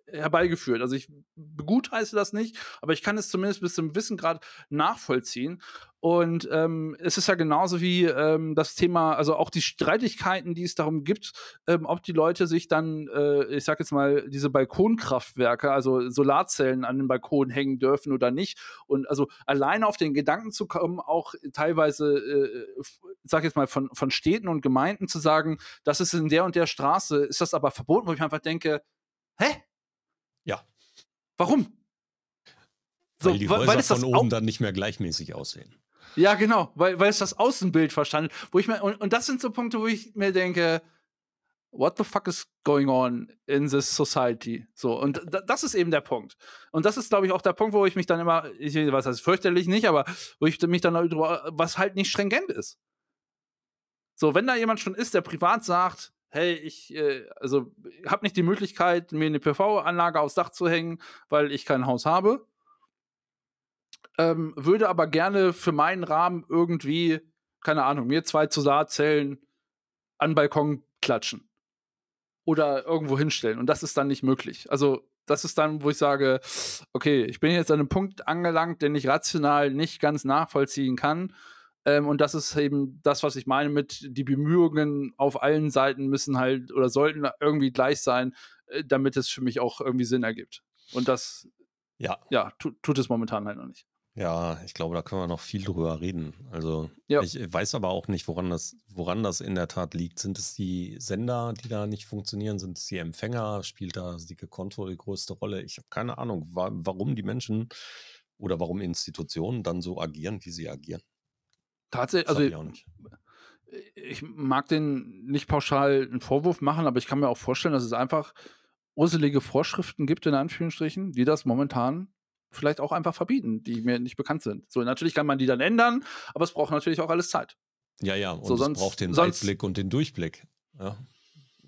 herbeigeführt. Also ich begutheiße das nicht, aber ich kann es zumindest bis zum Wissengrad nachvollziehen. Und ähm, es ist ja genauso wie ähm, das Thema, also auch die Streitigkeiten, die es darum gibt, ähm, ob die Leute sich dann, äh, ich sag jetzt mal, diese Balkonkraftwerke, also Solarzellen an den Balkon hängen dürfen oder nicht. Und also alleine auf den Gedanken zu kommen, auch teilweise, äh, sag jetzt mal, von, von Städten und Gemeinden zu sagen, das ist in der und der Straße, ist das aber verboten, wo ich einfach denke, hä? Ja. Warum? So, weil die Häuser weil von oben dann nicht mehr gleichmäßig aussehen. Ja, genau, weil, weil es das Außenbild verstanden, wo ich mir, und, und das sind so Punkte, wo ich mir denke, what the fuck is going on in this society? So, und das ist eben der Punkt. Und das ist, glaube ich, auch der Punkt, wo ich mich dann immer, ich weiß, das ist fürchterlich nicht, aber wo ich mich dann darüber, was halt nicht stringent ist. So, wenn da jemand schon ist, der privat sagt, hey, ich, äh, also, habe nicht die Möglichkeit, mir eine PV-Anlage aufs Dach zu hängen, weil ich kein Haus habe, ähm, würde aber gerne für meinen Rahmen irgendwie, keine Ahnung, mir zwei Solarzellen an den Balkon klatschen. Oder irgendwo hinstellen. Und das ist dann nicht möglich. Also, das ist dann, wo ich sage, okay, ich bin jetzt an einem Punkt angelangt, den ich rational nicht ganz nachvollziehen kann. Ähm, und das ist eben das, was ich meine mit, die Bemühungen auf allen Seiten müssen halt oder sollten irgendwie gleich sein, äh, damit es für mich auch irgendwie Sinn ergibt. Und das, ja, ja tu, tut es momentan halt noch nicht. Ja, ich glaube, da können wir noch viel drüber reden. Also ja. ich weiß aber auch nicht, woran das, woran das in der Tat liegt. Sind es die Sender, die da nicht funktionieren? Sind es die Empfänger? Spielt da die Konto die größte Rolle? Ich habe keine Ahnung, wa warum die Menschen oder warum Institutionen dann so agieren, wie sie agieren. Tatsächlich, also ich, ich mag den nicht pauschal einen Vorwurf machen, aber ich kann mir auch vorstellen, dass es einfach urselige Vorschriften gibt, in Anführungsstrichen, die das momentan vielleicht auch einfach verbieten, die mir nicht bekannt sind. So, natürlich kann man die dann ändern, aber es braucht natürlich auch alles Zeit. Ja, ja, und so, sonst, es braucht den Weitblick und den Durchblick. Ja,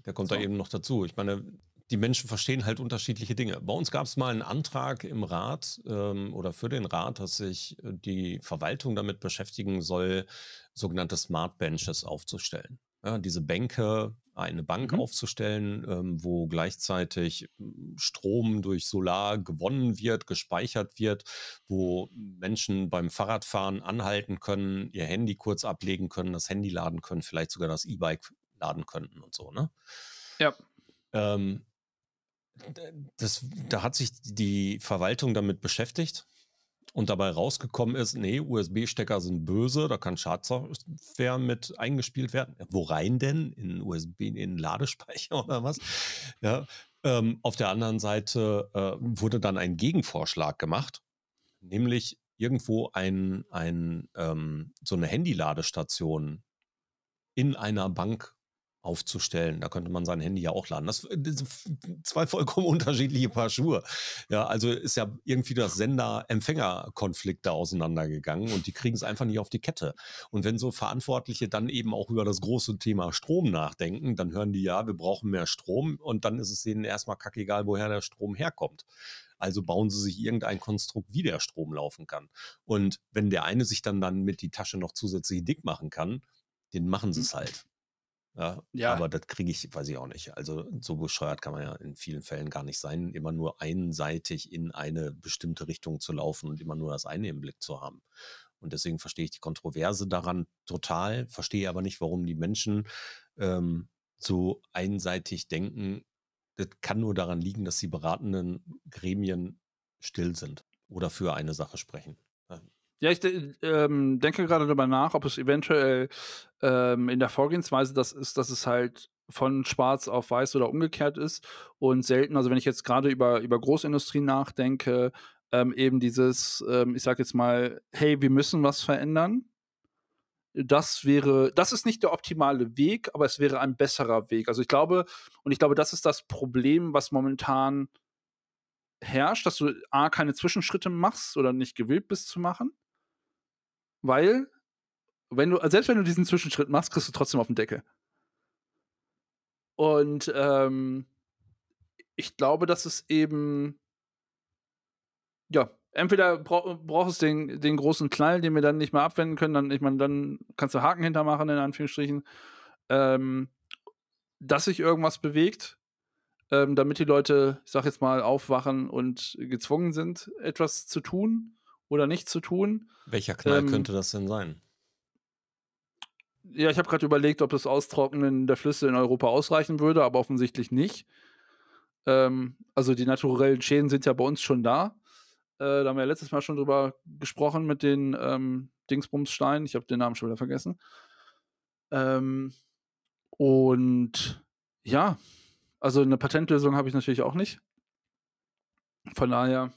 der kommt so. da eben noch dazu. Ich meine, die Menschen verstehen halt unterschiedliche Dinge. Bei uns gab es mal einen Antrag im Rat ähm, oder für den Rat, dass sich äh, die Verwaltung damit beschäftigen soll, sogenannte Smart Benches aufzustellen. Ja, diese Bänke, eine Bank mhm. aufzustellen, ähm, wo gleichzeitig hm, Strom durch Solar gewonnen wird, gespeichert wird, wo Menschen beim Fahrradfahren anhalten können, ihr Handy kurz ablegen können, das Handy laden können, vielleicht sogar das E-Bike laden könnten und so, ne? Ja. Ähm, das, da hat sich die Verwaltung damit beschäftigt und dabei rausgekommen ist, nee, USB-Stecker sind böse, da kann Schadsoftware mit eingespielt werden. Wo rein denn? In USB, in Ladespeicher oder was? Ja. Ähm, auf der anderen Seite äh, wurde dann ein Gegenvorschlag gemacht, nämlich irgendwo ein, ein, ähm, so eine Handyladestation in einer Bank aufzustellen. Da könnte man sein Handy ja auch laden. Das, äh, das zwei vollkommen unterschiedliche Paar Schuhe. Ja, also ist ja irgendwie das Sender-Empfänger-Konflikt da auseinandergegangen und die kriegen es einfach nicht auf die Kette. Und wenn so Verantwortliche dann eben auch über das große Thema Strom nachdenken, dann hören die ja, wir brauchen mehr Strom und dann ist es denen erstmal kackegal, woher der Strom herkommt. Also bauen sie sich irgendein Konstrukt, wie der Strom laufen kann. Und wenn der eine sich dann, dann mit die Tasche noch zusätzlich dick machen kann, den machen sie es mhm. halt. Ja, ja. Aber das kriege ich, weiß ich auch nicht. Also so bescheuert kann man ja in vielen Fällen gar nicht sein, immer nur einseitig in eine bestimmte Richtung zu laufen und immer nur das eine im Blick zu haben. Und deswegen verstehe ich die Kontroverse daran total, verstehe aber nicht, warum die Menschen ähm, so einseitig denken. Das kann nur daran liegen, dass die beratenden Gremien still sind oder für eine Sache sprechen. Ja, ich ähm, denke gerade darüber nach, ob es eventuell ähm, in der Vorgehensweise das ist, dass es halt von schwarz auf weiß oder umgekehrt ist und selten, also wenn ich jetzt gerade über, über Großindustrie nachdenke, ähm, eben dieses, ähm, ich sag jetzt mal, hey, wir müssen was verändern. Das wäre, das ist nicht der optimale Weg, aber es wäre ein besserer Weg. Also ich glaube, und ich glaube, das ist das Problem, was momentan herrscht, dass du A, keine Zwischenschritte machst oder nicht gewillt bist zu machen. Weil, wenn du, selbst wenn du diesen Zwischenschritt machst, kriegst du trotzdem auf den Deckel. Und ähm, ich glaube, dass es eben, ja, entweder bra brauchst du den, den großen Knall, den wir dann nicht mehr abwenden können, dann, ich meine, dann kannst du Haken hintermachen, in Anführungsstrichen, ähm, dass sich irgendwas bewegt, ähm, damit die Leute, ich sag jetzt mal, aufwachen und gezwungen sind, etwas zu tun oder nicht zu tun. Welcher Knall ähm, könnte das denn sein? Ja, ich habe gerade überlegt, ob das Austrocknen der Flüsse in Europa ausreichen würde, aber offensichtlich nicht. Ähm, also die naturellen Schäden sind ja bei uns schon da. Äh, da haben wir ja letztes Mal schon drüber gesprochen mit den ähm, Dingsbumssteinen. Ich habe den Namen schon wieder vergessen. Ähm, und ja, also eine Patentlösung habe ich natürlich auch nicht. Von daher,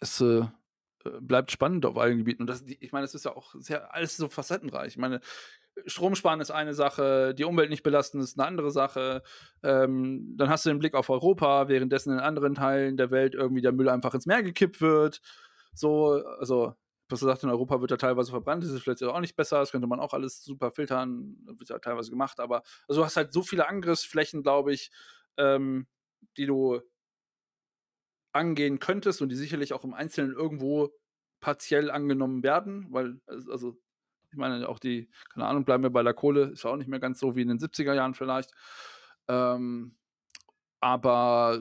es äh, bleibt spannend auf allen Gebieten. Und das, ich meine, es ist ja auch sehr, alles so facettenreich. Ich meine, Strom sparen ist eine Sache, die Umwelt nicht belasten ist eine andere Sache. Ähm, dann hast du den Blick auf Europa, währenddessen in anderen Teilen der Welt irgendwie der Müll einfach ins Meer gekippt wird. So, also, was du sagst, in Europa wird er teilweise verbrannt, das ist vielleicht auch nicht besser, das könnte man auch alles super filtern, wird ja teilweise gemacht, aber also du hast halt so viele Angriffsflächen, glaube ich, ähm, die du angehen könntest und die sicherlich auch im Einzelnen irgendwo partiell angenommen werden, weil, also, ich meine, auch die, keine Ahnung, bleiben wir bei der Kohle, ist auch nicht mehr ganz so wie in den 70er Jahren vielleicht. Ähm, aber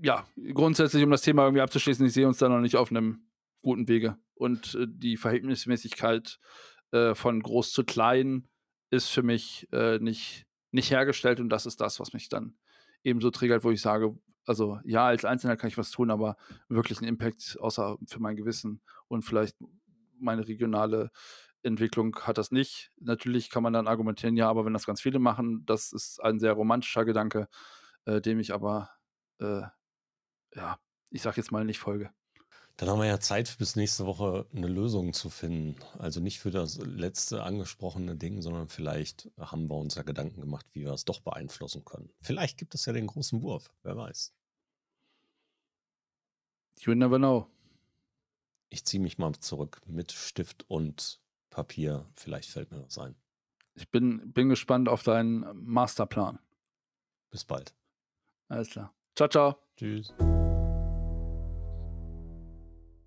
ja, grundsätzlich, um das Thema irgendwie abzuschließen, ich sehe uns da noch nicht auf einem guten Wege. Und äh, die Verhältnismäßigkeit äh, von groß zu klein ist für mich äh, nicht, nicht hergestellt und das ist das, was mich dann eben so triggert, wo ich sage, also ja, als Einzelner kann ich was tun, aber wirklich einen Impact außer für mein Gewissen und vielleicht meine regionale Entwicklung hat das nicht. Natürlich kann man dann argumentieren, ja, aber wenn das ganz viele machen, das ist ein sehr romantischer Gedanke, äh, dem ich aber, äh, ja, ich sag jetzt mal nicht folge. Dann haben wir ja Zeit, bis nächste Woche eine Lösung zu finden. Also nicht für das letzte angesprochene Ding, sondern vielleicht haben wir uns ja Gedanken gemacht, wie wir es doch beeinflussen können. Vielleicht gibt es ja den großen Wurf, wer weiß. You never know. Ich ziehe mich mal zurück mit Stift und Papier. Vielleicht fällt mir was ein. Ich bin, bin gespannt auf deinen Masterplan. Bis bald. Alles klar. Ciao, ciao. Tschüss.